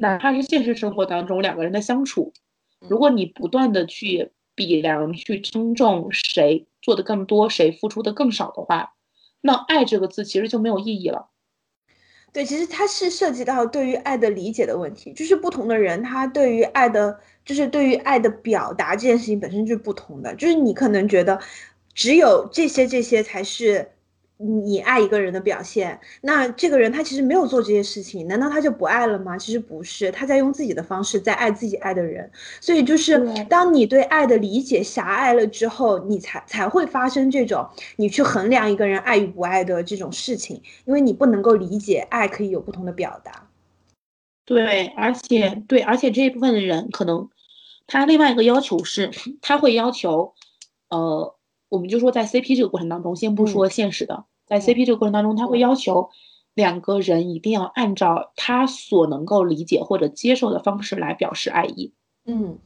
哪怕是现实生活当中两个人的相处，如果你不断的去比量、去称重谁做的更多，谁付出的更少的话，那爱这个字其实就没有意义了。对，其实它是涉及到对于爱的理解的问题，就是不同的人他对于爱的，就是对于爱的表达这件事情本身就是不同的，就是你可能觉得只有这些这些才是你爱一个人的表现，那这个人他其实没有做这些事情，难道他就不爱了吗？其实不是，他在用自己的方式在爱自己爱的人，所以就是当你对爱的理解狭隘了之后，你才才会发生这种你去衡量一个人爱与不爱的这种事情，因为你不能够理解爱可以有不同的表达。对，而且对，而且这一部分的人可能他另外一个要求是，他会要求，呃，我们就说在 CP 这个过程当中，先不嗯说现实的，在 CP 这个过程当中，他会要求两个人一定要按照他所能够理解或者接受的方式来表示爱意。嗯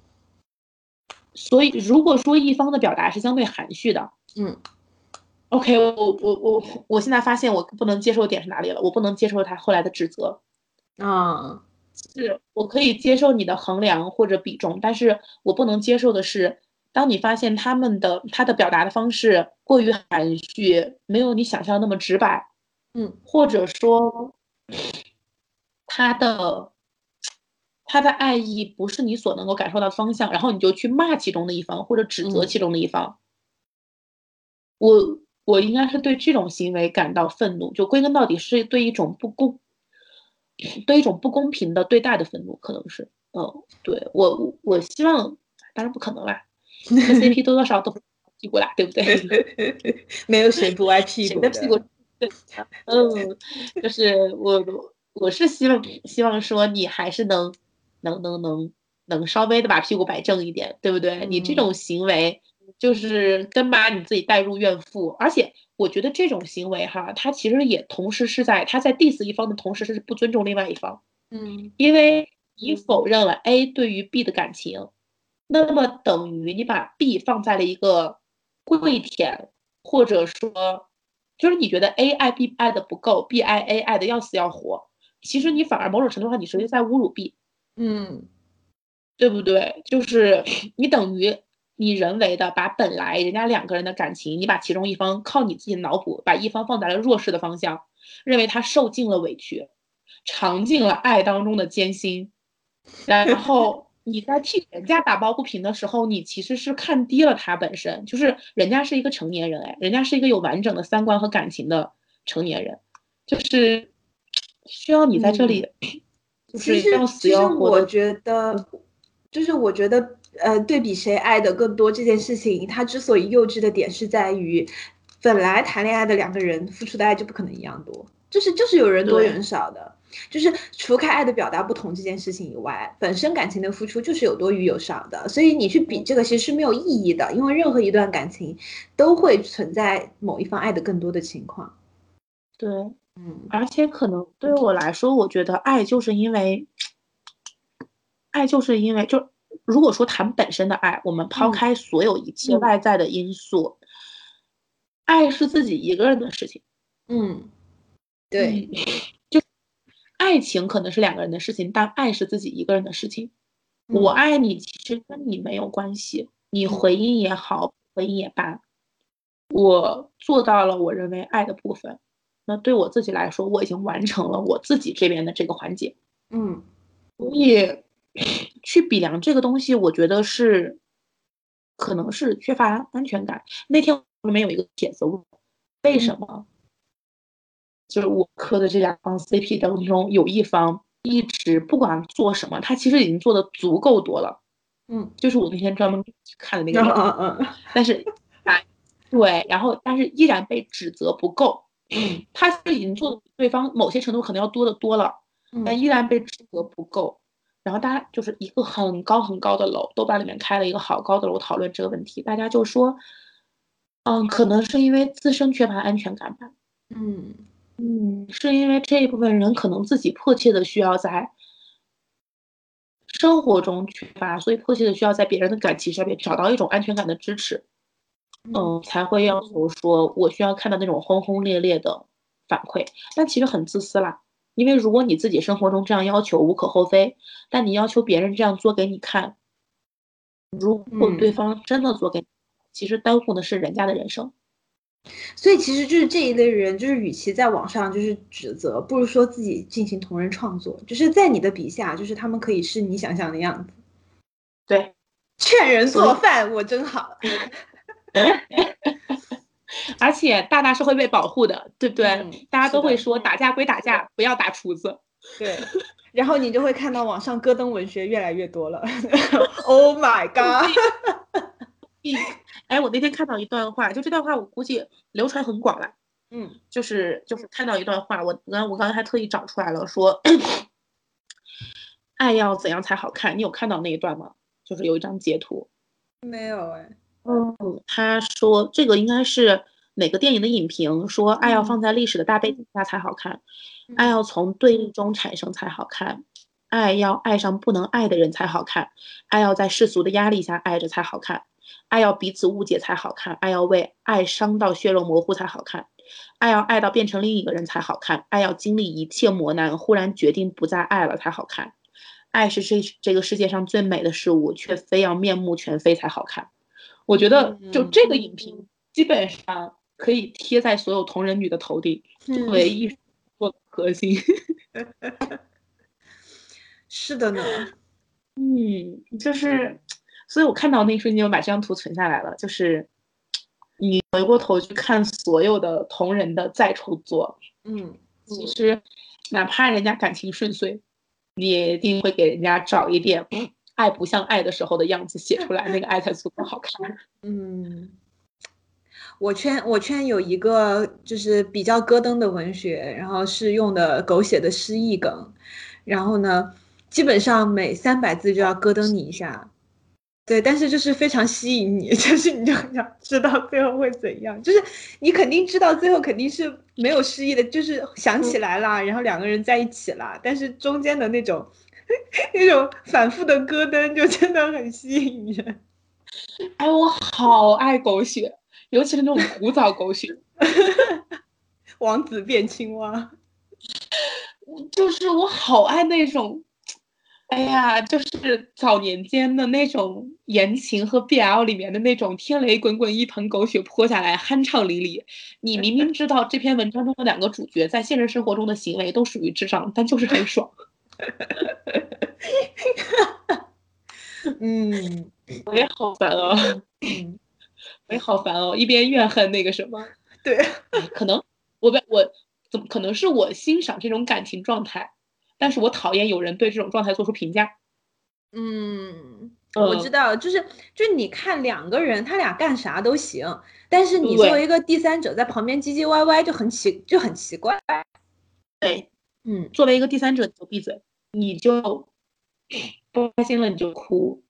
所以，如果说一方的表达是相对含蓄的嗯，OK，我我我我现在发现我不能接受的点是哪里了？我不能接受他后来的指责。啊是我可以接受你的衡量或者比重，但是我不能接受的是，当你发现他们的他的表达的方式过于含蓄，没有你想象那么直白，嗯。或者说他的他的爱意不是你所能够感受到的方向，然后你就去骂其中的一方或者指责嗯。其中的一方。我我应该是对这种行为感到愤怒，就归根到底是对一种不公，对一种不公平的对待的愤怒，可能是，嗯，对我我希望，当然不可能啦，这 CP 多多少少都会屁股啦，对不对？[LAUGHS] 没有谁不爱屁股的。谁的屁股 [LAUGHS] 对，嗯，就是我我是希望希望说你还是能能能能能稍微的把屁股摆正一点，对不对？你这嗯种行为就是真把你自己带入怨妇，而且我觉得这种行为哈，他其实也同时是在他在 diss 一方的同时是不尊重另外一方，嗯因为你否认了 A 对于 B 的感情，那么等于你把 B 放在了一个跪舔，或者说，就是你觉得 A 爱 B 爱的不够，B 爱 A 爱的要死要活，其实你反而某种程度上你直接在侮辱 B，嗯对不对？就是你等于你人为的把本来人家两个人的感情，你把其中一方靠你自己脑补，把一方放在了弱势的方向，认为他受尽了委屈，尝尽了爱当中的艰辛，然后你在替人家打抱不平的时候，你其实是看低了他本身，就是人家是一个成年人，哎，人家是一个有完整的三观和感情的成年人，就是需要你在这里，就是要死其实我要活的。觉得，就是我觉得，呃，对比谁爱的更多这件事情，它之所以幼稚的点是在于，本来谈恋爱的两个人付出的爱就不可能一样多，就是就是有人多有人少的，就是除开爱的表达不同这件事情以外，本身感情的付出就是有多与有少的，所以你去比这个其实是没有意义的，因为任何一段感情都会存在某一方爱的更多的情况。对，嗯。而且可能对于我来说，我觉得爱就是因为，爱就是因为就如果说谈本身的爱，我们抛嗯开所有一切嗯。外在的因素，爱是自己一个人的事情。嗯，对，爱情可能是两个人的事情，但爱是自己一个人的事情。我嗯爱你，其实跟你没有关系，你嗯回应也好，回应也罢，我做到了我认为爱的部分。那对我自己来说，我已经完成了我自己这边的这个环节。嗯所以去比量这个东西，我觉得是可能是缺乏安全感。那天里面有一个帖子问，为什么就是我磕的这两方 CP 当中有一方一直不管做什么，他其实已经做的足够多了。嗯就是我那天专门去看的那个嗯，嗯嗯但是啊，对，然后但是依然被指责不够。嗯他是已经做的比对方某些程度可能要多的多了。但嗯依然被指责不够。然后大家就是一个很高很高的楼，豆瓣里面开了一个好高的楼讨论这个问题，大家就说，嗯，可能是因为自身缺乏安全感吧，嗯嗯，是因为这一部分人可能自己迫切的需要在生活中缺乏，所以迫切的需要在别人的感情上面找到一种安全感的支持，嗯，才会要求说我需要看到那种轰轰烈烈的反馈，但其实很自私啦。因为如果你自己生活中这样要求无可厚非，但你要求别人这样做给你看，如果对方真的做给你，其实耽误的是人家的人生。所以其实就是这一类人，就是与其在网上就是指责，不如说自己进行同人创作，就是在你的笔下，就是他们可以是你想象的样子。对，[LAUGHS] 劝人做饭，我真好。而且大大是会被保护的，对不对？大家都会说打架归打架，不要打厨子。对，然后你就会看到网上戈登文学越来越多了。[LAUGHS] Oh my god！[LAUGHS] 哎，我那天看到一段话，就这段话我估计流传很广了。嗯，就是就是看到一段话，我刚我刚才还特意找出来了，说爱要怎样才好看？你有看到那一段吗？就是有一张截图。没有哎。嗯，他说这个应该是哪个电影的影评？说爱要放在历史的大背景下才好看，爱要从对立中产生才好看，爱要爱上不能爱的人才好看，爱要在世俗的压力下爱着才好看，爱要彼此误解才好看，爱要为爱伤到血肉模糊才好看，爱要爱到变成另一个人才好看，爱要经历一切磨难，忽然决定不再爱了才好看，爱是这这个世界上最美的事物，却非要面目全非才好看。我觉得就这个影评。基本上可以贴在所有同人女的头顶，作为艺术作核心。[LAUGHS] 是的呢，[LAUGHS] 嗯，就是，所以我看到那一瞬间，我把这张图存下来了。就是你回过头去看所有的同人的再创作，嗯，其实哪怕人家感情顺遂，你也一定会给人家找一点。爱不像爱的时候的样子写出来，那个爱才足够好看。[LAUGHS] 嗯，我圈我圈有一个就是比较咯噔的文学，然后是用的狗血的诗意梗，然后呢，基本上每三百字就要咯噔你一下。对，但是就是非常吸引你，[LAUGHS] 就是你就很想知道最后会怎样，就是你肯定知道最后肯定是没有失忆的，就是想起来了，然后两个人在一起了，但是中间的那种。[LAUGHS] 那种反复的咯噔就真的很吸引人。哎，我好爱狗血，尤其是那种古早狗血。[LAUGHS] 王子变青蛙，就是我好爱那种。哎呀，就是早年间的那种言情和 BL 里面的那种天雷滚滚，一盆狗血泼下来，酣畅淋漓。你明明知道这篇文章中的两个主角在现实生活中的行为都属于智障，但就是很爽。[LAUGHS] 嗯，我也好烦哦，嗯，我也好烦哦，一边怨恨那个什么，对，可能我我怎么可能是我欣赏这种感情状态，但是我讨厌有人对这种状态做出评价。嗯，我知道，就是就你看两个人，他俩干啥都行，但是你作为一个第三者在旁边唧唧歪歪就很奇就很奇怪。对，嗯，作为一个第三者，你就闭嘴。你就不开心了，你就哭；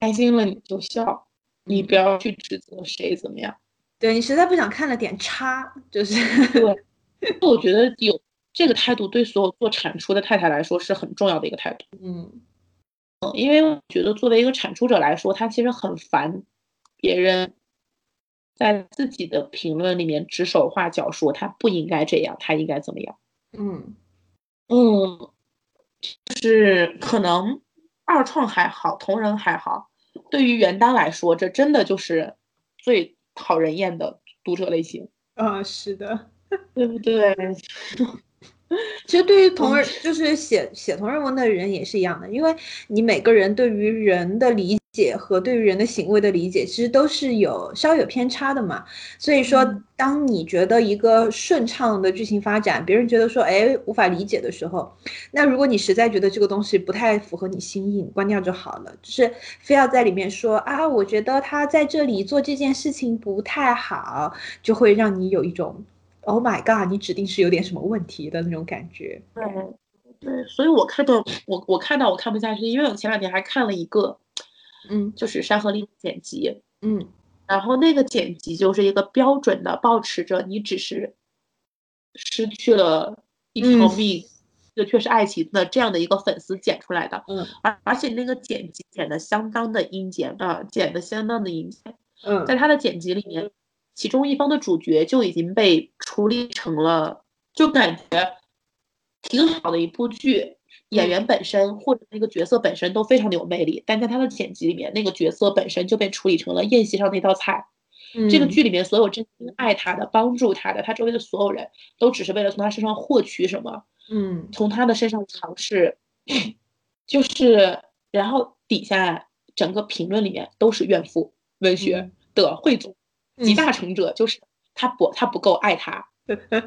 开心了你就笑。你不要去指责谁怎么样。对你实在不想看了，点叉就是。对，[LAUGHS] 我觉得有这个态度，对所有做产出的太太来说是很重要的一个态度。嗯嗯，因为我觉得作为一个产出者来说，他其实很烦别人在自己的评论里面指手画脚，说他不应该这样，他应该怎么样。嗯嗯。就是可能二创还好，同人还好，对于原单来说，这真的就是最讨人厌的读者类型啊！是的，[LAUGHS] 对不对？[LAUGHS] 其实对于同人，就是写写同人文的人也是一样的，因为你每个人对于人的理解和对于人的行为的理解，其实都是有稍有偏差的嘛。所以说，当你觉得一个顺畅的剧情发展，别人觉得说哎无法理解的时候，那如果你实在觉得这个东西不太符合你心意，关掉就好了。就是非要在里面说啊，我觉得他在这里做这件事情不太好，就会让你有一种。Oh my god！你指定是有点什么问题的那种感觉。对，对，所以我看到我我看到我看不下去，因为我前两天还看了一个，嗯就是《山河令》剪辑，嗯然后那个剪辑就是一个标准的保持着你只是失去了一条嗯命，这却是爱情的这样的一个粉丝剪出来的，嗯而而且那个剪辑剪的相当的阴间啊，剪的相当的阴间，嗯在他的剪辑里面，其中一方的主角就已经被处理成了，就感觉挺好的一部剧。演员本身或者那个角色本身都非常的有魅力，但在他的剪辑里面，那个角色本身就被处理成了宴席上那道菜。这个嗯。剧里面所有真心爱他的、帮助他的，他周围的所有人都只是为了从他身上获取什么，嗯。从他的身上尝试，就是，然后底下整个评论里面都是怨妇文学的汇总，集嗯大成者就是他不他不够爱他，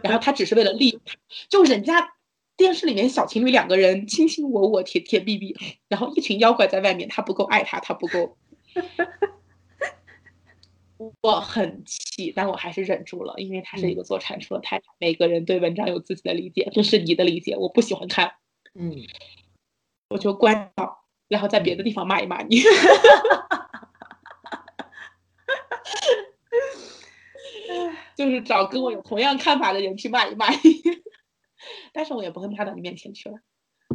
然后他只是为了利用他，就人家电视里面小情侣两个人卿卿我我、甜甜蜜蜜，然后一群妖怪在外面，他不够爱他，他不够。[LAUGHS] 我很气，但我还是忍住了，因为他是一个做产出的太太，每个人对文章有自己的理解，这是你的理解，我不喜欢看，嗯，我就关掉，然后在别的地方骂一骂你。[LAUGHS] 就是找跟我有同样看法的人去骂一骂你，但是我也不会骂到你面前去了。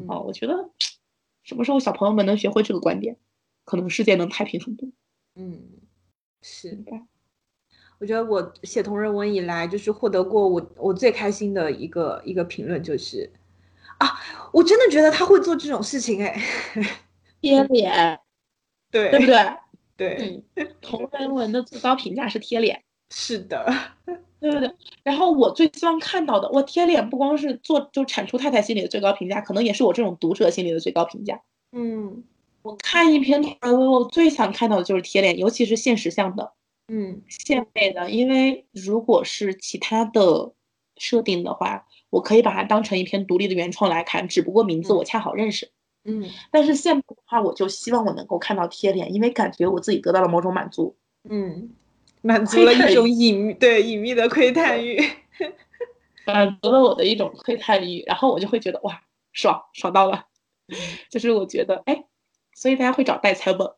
哦，我觉得什么时候小朋友们能学会这个观点，可能世界能太平很多。嗯，是的。我觉得我写同人文以来，就是获得过我我最开心的一个一个评论，就是啊，我真的觉得他会做这种事情，哎，贴脸，[LAUGHS] 对对不对？对，嗯，同人文的最高评价是贴脸，是的，[LAUGHS] 对对对。然后我最希望看到的，我贴脸不光是做就产出太太心里的最高评价，可能也是我这种读者心里的最高评价。嗯我看一篇同人文，我最想看到的就是贴脸，尤其是现实向的。嗯献媚的，因为如果是其他的设定的话，我可以把它当成一篇独立的原创来看，只不过名字我恰好认识。嗯但是献媚的话，我就希望我能够看到贴脸，因为感觉我自己得到了某种满足。嗯，满足了一种隐秘对隐秘的窥探欲，[LAUGHS] 满足了我的一种窥探欲，然后我就会觉得哇，爽爽到了。[LAUGHS] 就是我觉得，哎，所以大家会找代餐不，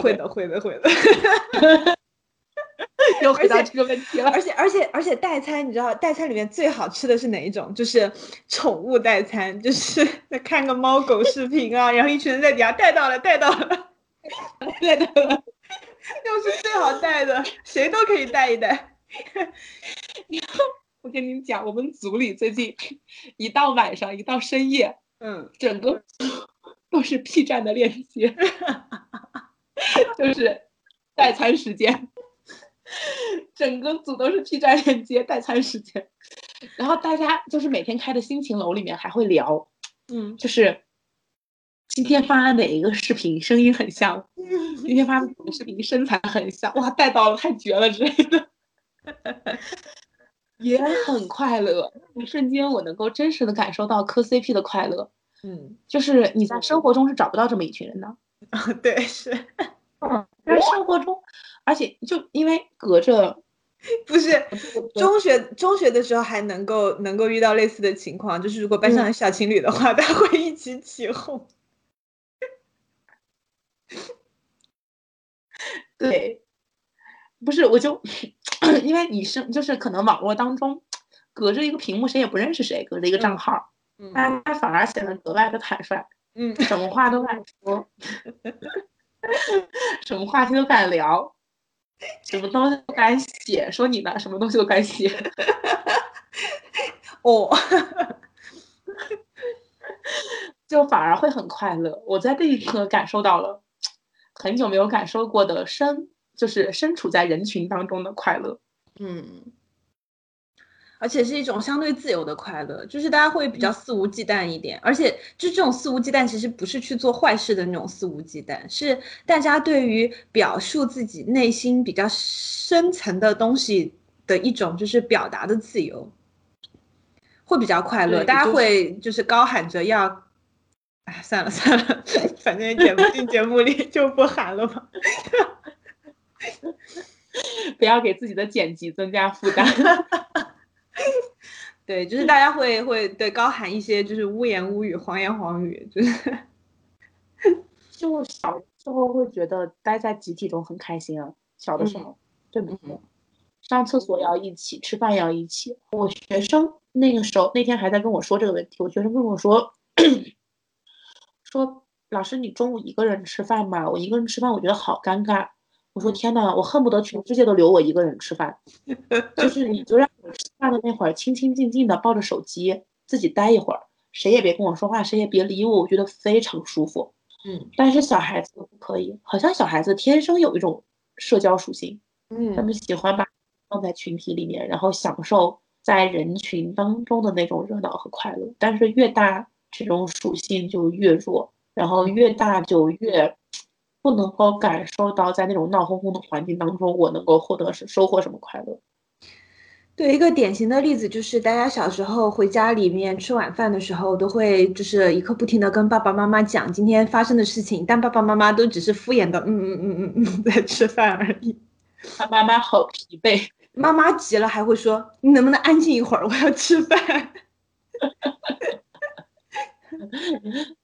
会的会的会的，又回到这个问题了。而且而且而且代餐，你知道代餐里面最好吃的是哪一种？就是宠物代餐，就是看个猫狗视频啊，然后一群人在底下带到了带到了，对的，[LAUGHS] [LAUGHS] 又是最好带的，谁都可以带一带。[LAUGHS] 我跟你讲，我们组里最近一到晚上，一到深夜，嗯。整个都是 P 站的链接，[LAUGHS] 就是代餐时间，整个组都是 P 站链接代餐时间，然后大家就是每天开的心情楼里面还会聊，嗯。就是今天发的哪一个视频声音很像，[LAUGHS] 今天发的哪个视频身材很像，哇，带到了太绝了之类的。也很快乐，一瞬间我能够真实的感受到磕 CP 的快乐。嗯，就是你在生活中是找不到这么一群人的，[LAUGHS] 对是。在生活中，而且就因为隔着 [LAUGHS] 不是中学中学的时候还能够能够遇到类似的情况，就是如果班上有小情侣的话，大家会一起起哄。对，不是我就 [COUGHS] 因为你是就是可能网络当中隔着一个屏幕，谁也不认识谁，隔着一个账号，嗯大家反而显得格外的坦率，嗯什么话都敢说，什么话题都敢聊，什么东西都敢写，说你呢，什么东西都敢写。[LAUGHS] 哦，[LAUGHS] 就反而会很快乐。我在这一刻感受到了很久没有感受过的身，就是身处在人群当中的快乐。嗯，而且是一种相对自由的快乐，就是大家会比较肆无忌惮一点，而且就这种肆无忌惮，其实不是去做坏事的那种肆无忌惮，是大家对于表述自己内心比较深层的东西的一种就是表达的自由，会比较快乐。对大家会就是高喊着要，哎，算了 [LAUGHS] 算了，反正也剪不进节目里，就不喊了吧。[LAUGHS] 不要给自己的剪辑增加负担。[LAUGHS] 对，就是大家会会对高喊一些就是污言污语、黄言黄语，就是就小时候会觉得待在集体中很开心啊，小的时候，对不对？上厕所要一起，吃饭要一起。我学生那个时候那天还在跟我说这个问题，我学生跟我说说老师，你中午一个人吃饭吗？我一个人吃饭，我觉得好尴尬。我说天呐，我恨不得全世界都留我一个人吃饭，就是你就让我吃饭的那会儿，清清静静的抱着手机自己待一会儿，谁也别跟我说话，谁也别理我，我觉得非常舒服。嗯，但是小孩子不可以，好像小孩子天生有一种社交属性，嗯他们喜欢把放在群体里面，然后享受在人群当中的那种热闹和快乐。但是越大，这种属性就越弱，然后越大就越不能够感受到在那种闹哄哄的环境当中，我能够获得是收获什么快乐。对，一个典型的例子就是，大家小时候回家里面吃晚饭的时候，都会就是一刻不停的跟爸爸妈妈讲今天发生的事情，但爸爸妈妈都只是敷衍的嗯嗯嗯嗯嗯 [LAUGHS] 在吃饭而已。他妈妈好疲惫，妈妈急了还会说：“你能不能安静一会儿？我要吃饭。[LAUGHS] [LAUGHS]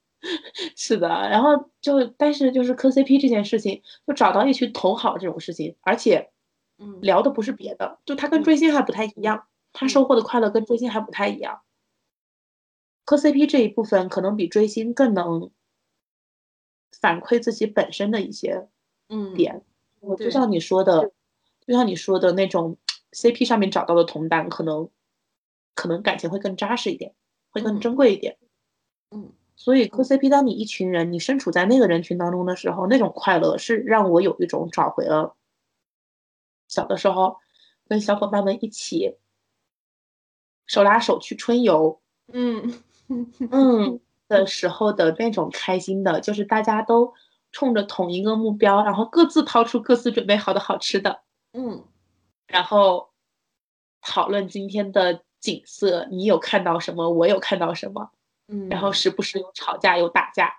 是的，然后就但是就是磕 CP 这件事情，就找到一群同好这种事情，而且”嗯聊的不是别的，就他跟追星还不太一样，他收获的快乐跟追星还不太一样。磕 CP 这一部分可能比追星更能反馈自己本身的一些嗯点。我就像你说的，就像你说的那种 CP 上面找到的同担，可能可能感情会更扎实一点，会更嗯珍贵一点。嗯所以磕 CP，当你一群人，你身处在那个人群当中的时候，那种快乐是让我有一种找回了小的时候跟小伙伴们一起手拉手去春游，嗯嗯 [LAUGHS] 的时候的那种开心的，就是大家都冲着同一个目标，然后各自掏出各自准备好的好吃的，嗯然后讨论今天的景色，你有看到什么？我有看到什么？嗯，然后时不时有吵架，有打架，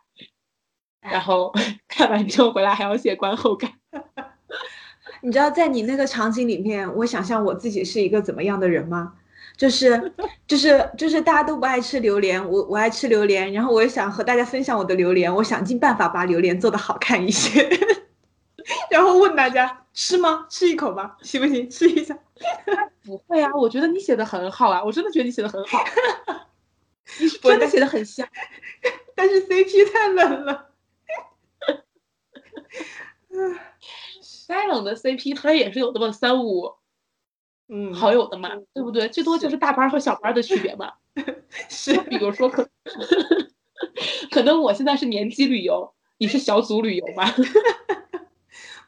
然后 [LAUGHS] 看完之后回来还要写观后感。[LAUGHS] 你知道在你那个场景里面，我想象我自己是一个怎么样的人吗？就是就是就是大家都不爱吃榴莲，我我爱吃榴莲，然后我也想和大家分享我的榴莲，我想尽办法把榴莲做的好看一些，[LAUGHS] 然后问大家吃吗？吃一口吧，行不行？吃一下。不会啊，我觉得你写的很好啊，我真的觉得你写的很好，你是 [LAUGHS] 我真的写的很像。[LAUGHS] 但是 CP 太冷了。[LAUGHS] 再冷的 CP，它也是有那么三五嗯，好友的嘛，对不对？最多就是大班和小班的区别嘛。是比如说可，可能我现在是年级旅游，你是小组旅游嘛？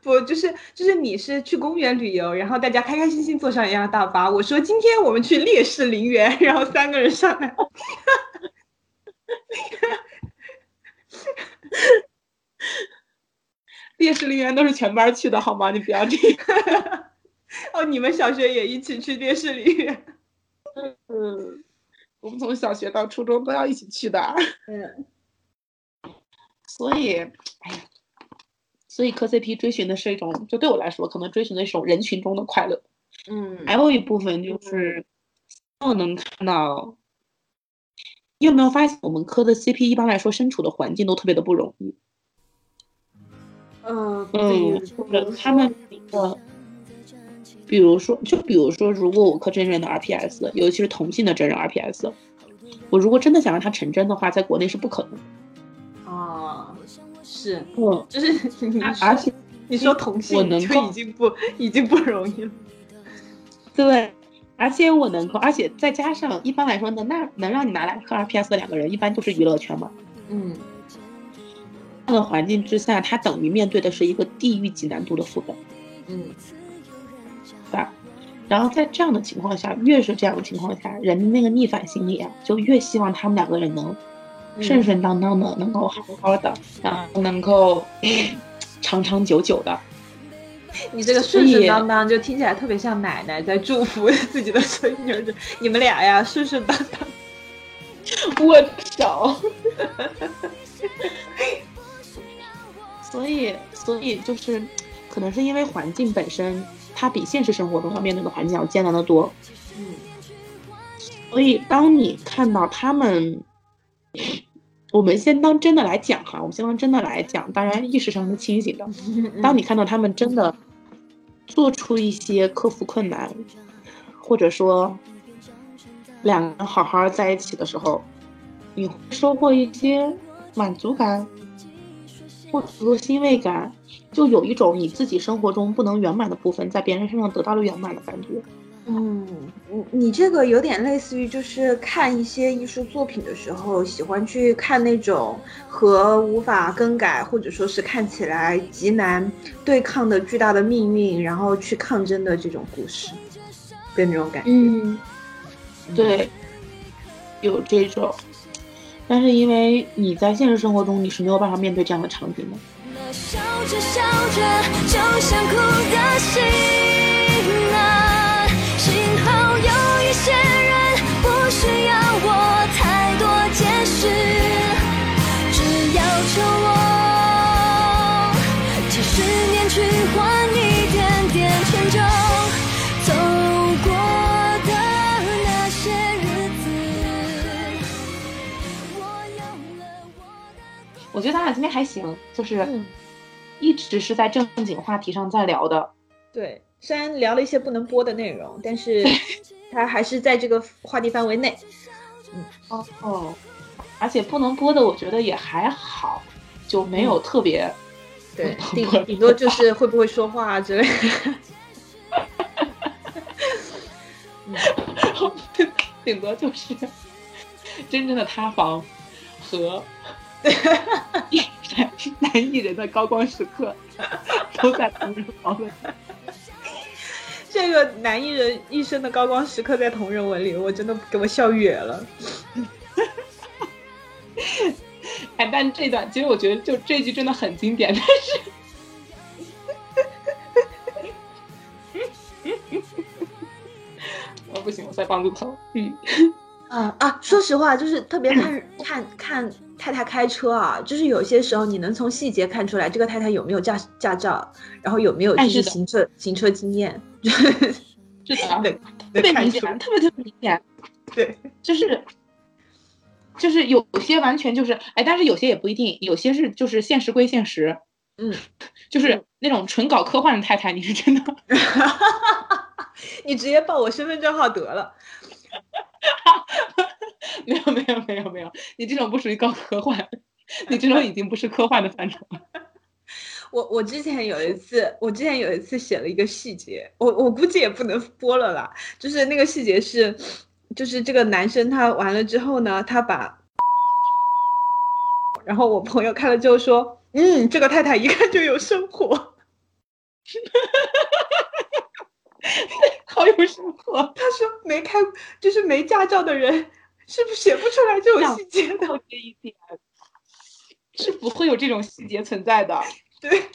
不就是就是你是去公园旅游，然后大家开开心心坐上一辆大巴。我说今天我们去烈士陵园，[LAUGHS] 然后三个人上来。烈士陵园都是全班去的好吗？你不要这样。哦，你们小学也一起去烈士陵园？嗯，我们从小学到初中都要一起去的。嗯所以，哎呀，所以磕 CP 追寻的是一种，就对我来说，可能追寻的是一种人群中的快乐。嗯还有一部分就是，希望能看到，你有没有发现，我们磕的 CP 一般来说身处的环境都特别的不容易。嗯，嗯，或者他们的，比如说，就比如说，如果我磕真人的 RPS，尤其是同性的真人 RPS，我如果真的想让它成真的话，在国内是不可能是，嗯，就是你说而且你说同我能够已经不已经不容易了。对，而且我能够，而且再加上一般来说能那能让你拿来磕 RPS 的两个人，一般就是娱乐圈嘛。嗯这样的环境之下，他等于面对的是一个地狱级难度的副本，嗯对吧？然后在这样的情况下，越是这样的情况下，人的那个逆反心理啊，就越希望他们两个人能顺顺当当的，能够好好的，然后能够长长久久的。[LAUGHS] 你这个顺顺当当就听起来特别像奶奶在祝福自己的孙女儿，你们俩呀顺顺当当。[LAUGHS] 我操！所以，所以就是，可能是因为环境本身，它比现实生活中要面对的环境要艰难的多，嗯所以当你看到他们，我们先当真的来讲哈，我们先当真的来讲，当然意识上是清醒的。当你看到他们真的做出一些克服困难，或者说两个人好好在一起的时候，你会收获一些满足感，或者说欣慰感，就有一种你自己生活中不能圆满的部分，在别人身上得到了圆满的感觉。嗯，你你这个有点类似于就是看一些艺术作品的时候，喜欢去看那种和无法更改或者说是看起来极难对抗的巨大的命运，然后去抗争的这种故事，的那种感觉。嗯，对，有这种，但是因为你在现实生活中你是没有办法面对这样的场景的。笑着笑着就想哭的心我觉得咱俩今天还行，就是嗯一直是在正经话题上在聊的。对，虽然聊了一些不能播的内容，但是它还是在这个话题范围内。嗯哦哦，而且不能播的，我觉得也还好，就没有特别。对，[LAUGHS] 顶顶多就是会不会说话啊之类的。[LAUGHS] 顶多就是真正的塌房和男 [LAUGHS] 男艺人的高光时刻都在同人文里。[LAUGHS] 这个男艺人一生的高光时刻在同人文里，我真的给我笑哕了。[LAUGHS] 哎，但这段其实我觉得就这句真的很经典，但是。我不行，我在棒子头。嗯，啊啊！说实话，就是特别看看看太太开车啊，就是有些时候你能从细节看出来这个太太有没有驾驾照，然后有没有就哎是行车行车经验，[LAUGHS] 是的，对，特别明显，特别特别明显。对，就是 [LAUGHS] 就是有些完全就是哎，但是有些也不一定，有些是就是现实归现实，嗯，就是那种纯搞科幻的太太，你是真的？[LAUGHS] 你直接报我身份证号得了。没有没有没有，你这种不属于搞科幻，你这种已经不是科幻的范畴了。[LAUGHS] 我我之前有一次，我之前有一次写了一个细节，我我估计也不能播了啦。就是那个细节是，就是这个男生他完了之后呢，他把，然后我朋友看了之后说，嗯，这个太太一看就有生活。[LAUGHS] [LAUGHS] 好有生活，他说没开，就是没驾照的人是不是写不出来这种细节的？到这一点是不会有这种细节存在的，[LAUGHS] 对，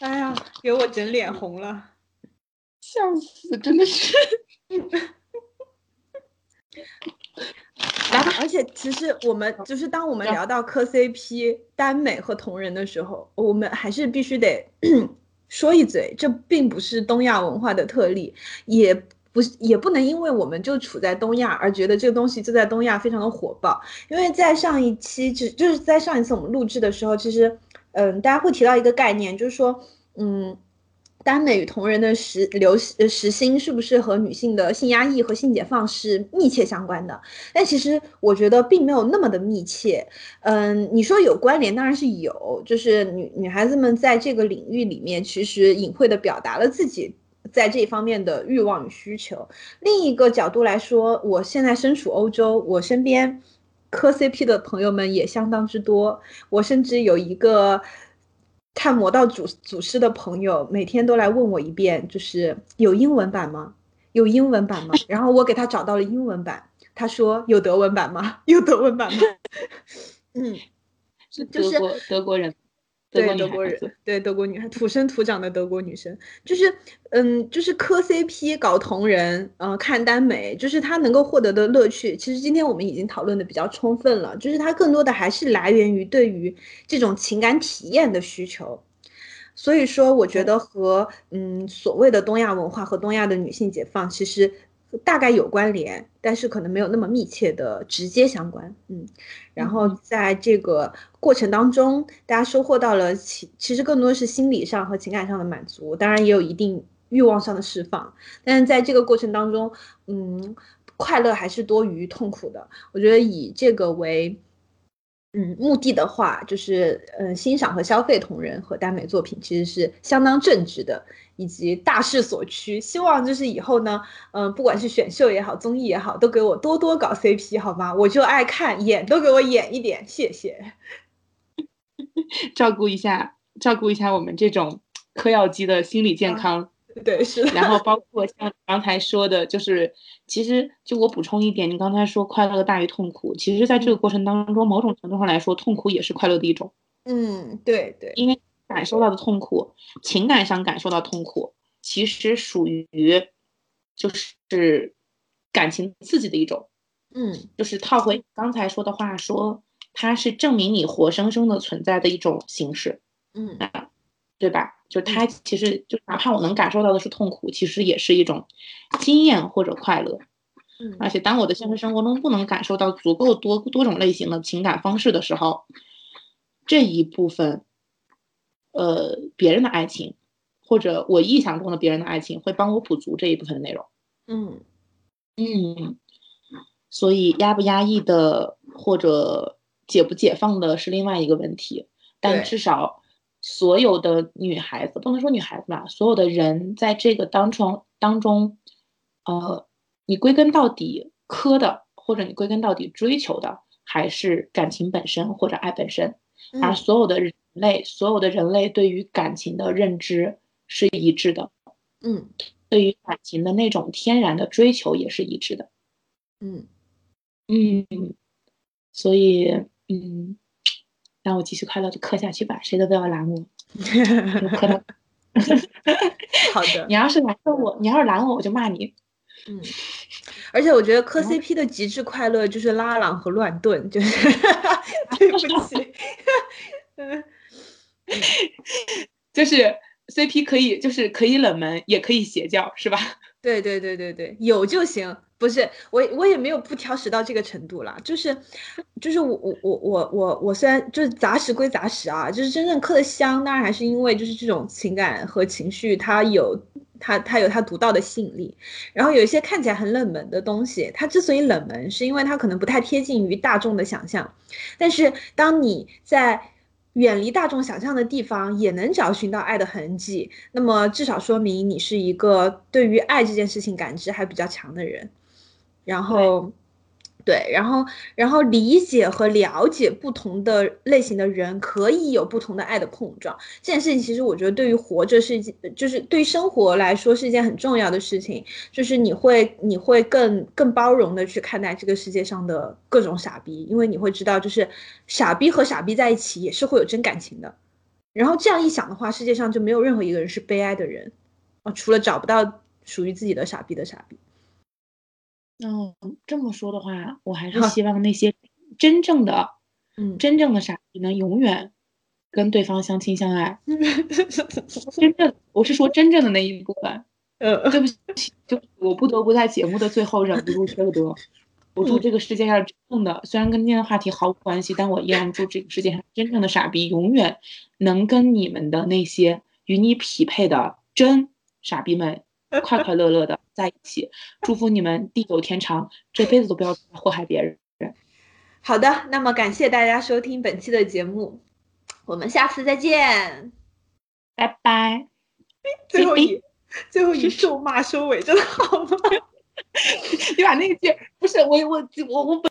哎呀，给我整脸红了。笑死，真的是。然后，而且其实我们就是当我们聊到磕 CP、耽美和同人的时候，我们还是必须得 [CLEARS THROAT] 说一嘴，这并不是东亚文化的特例，也不是也不能因为我们就处在东亚而觉得这个东西就在东亚非常的火爆。因为在上一期，就就是在上一次我们录制的时候，其实嗯，大家会提到一个概念，就是说嗯。耽美与同人的时流呃时兴是不是和女性的性压抑和性解放是密切相关的？但其实我觉得并没有那么的密切。嗯，你说有关联，当然是有，就是女女孩子们在这个领域里面，其实隐晦的表达了自己在这方面的欲望与需求。另一个角度来说，我现在身处欧洲，我身边磕 CP 的朋友们也相当之多，我甚至有一个。看魔道祖祖师的朋友每天都来问我一遍，就是有英文版吗？有英文版吗？[LAUGHS] 然后我给他找到了英文版，他说有德文版吗？[LAUGHS] 有德文版吗？[LAUGHS] 嗯，是就是德国德国人，对德国人对德国女孩，土生土长的德国女生，就是嗯，就是磕 CP 搞同人，呃，看耽美，就是她能够获得的乐趣。其实今天我们已经讨论的比较充分了，就是它更多的还是来源于对于这种情感体验的需求。所以说，我觉得和嗯所谓的东亚文化和东亚的女性解放，其实大概有关联，但是可能没有那么密切的直接相关。嗯，然后在这个过程当中，大家收获到了其其实更多是心理上和情感上的满足，当然也有一定欲望上的释放。但是在这个过程当中，嗯，快乐还是多于痛苦的。我觉得以这个为。嗯，目的的话就是，嗯，欣赏和消费同人和耽美作品，其实是相当正直的，以及大势所趋。希望就是以后呢，嗯，不管是选秀也好，综艺也好，都给我多多搞 CP，好吗？我就爱看，演都给我演一点，谢谢。[LAUGHS] 照顾一下，照顾一下我们这种嗑药机的心理健康。对，是。然后包括像刚才说的，就是其实就我补充一点，你刚才说快乐大于痛苦，其实在这个过程当中，某种程度上来说，痛苦也是快乐的一种。嗯，对对。因为感受到的痛苦，情感上感受到痛苦，其实属于就是感情刺激的一种。嗯，就是套回刚才说的话，说它是证明你活生生的存在的一种形式。嗯。对吧？就他其实就哪怕我能感受到的是痛苦，其实也是一种经验或者快乐。嗯，而且当我的现实生活中不能感受到足够多多种类型的情感方式的时候，这一部分，呃，别人的爱情或者我臆想中的别人的爱情会帮我补足这一部分的内容。嗯嗯，所以压不压抑的或者解不解放的是另外一个问题，但至少。所有的女孩子不能说女孩子吧，所有的人在这个当中当中，呃，你归根到底磕的，或者你归根到底追求的，还是感情本身或者爱本身。而所有的人类，所有的人类对于感情的认知是一致的，嗯，对于感情的那种天然的追求也是一致的，嗯嗯，所以嗯。让我继续快乐就磕下去吧，谁都不要拦我。[LAUGHS] 磕到。好的。[LAUGHS] 你要是拦着我，你要是拦我，我就骂你。嗯。而且我觉得磕 CP 的极致快乐就是拉郎和乱炖，就是。[LAUGHS] 对不起。嗯。就是 CP 可以，就是可以冷门，也可以邪教，是吧？对对对对对，有就行。不是我，我也没有不挑食到这个程度啦。就是，就是我我我我我虽然就是杂食归杂食啊，就是真正嗑的香，当然还是因为就是这种情感和情绪，它有它它有它独到的吸引力。然后有一些看起来很冷门的东西，它之所以冷门，是因为它可能不太贴近于大众的想象。但是当你在远离大众想象的地方，也能找寻到爱的痕迹，那么至少说明你是一个对于爱这件事情感知还比较强的人。然后，对，然后，然后理解和了解不同的类型的人，可以有不同的爱的碰撞。这件事情其实我觉得对于活着是一件，就是对于生活来说是一件很重要的事情。就是你会，你会更更包容的去看待这个世界上的各种傻逼，因为你会知道，就是傻逼和傻逼在一起也是会有真感情的。然后这样一想的话，世界上就没有任何一个人是悲哀的人啊，除了找不到属于自己的傻逼的傻逼。嗯，这么说的话，我还是希望那些真正的，[LAUGHS] 嗯，真正的傻逼能永远跟对方相亲相爱。[LAUGHS] 真正，我是说真正的那一部分。[LAUGHS] 呃，对不起，就我不得不在节目的最后忍不住缺个德。我祝这个世界上真正的，虽然跟今天的话题毫无关系，但我依然祝这个世界上真正的傻逼永远能跟你们的那些与你匹配的真傻逼们。快快乐乐的在一起，祝福你们地久天长，这辈子都不要祸害别人。好的，那么感谢大家收听本期的节目，我们下次再见，拜拜。最后一最后一咒骂收尾，真的好吗？[LAUGHS] 你把那句不是我我我我本。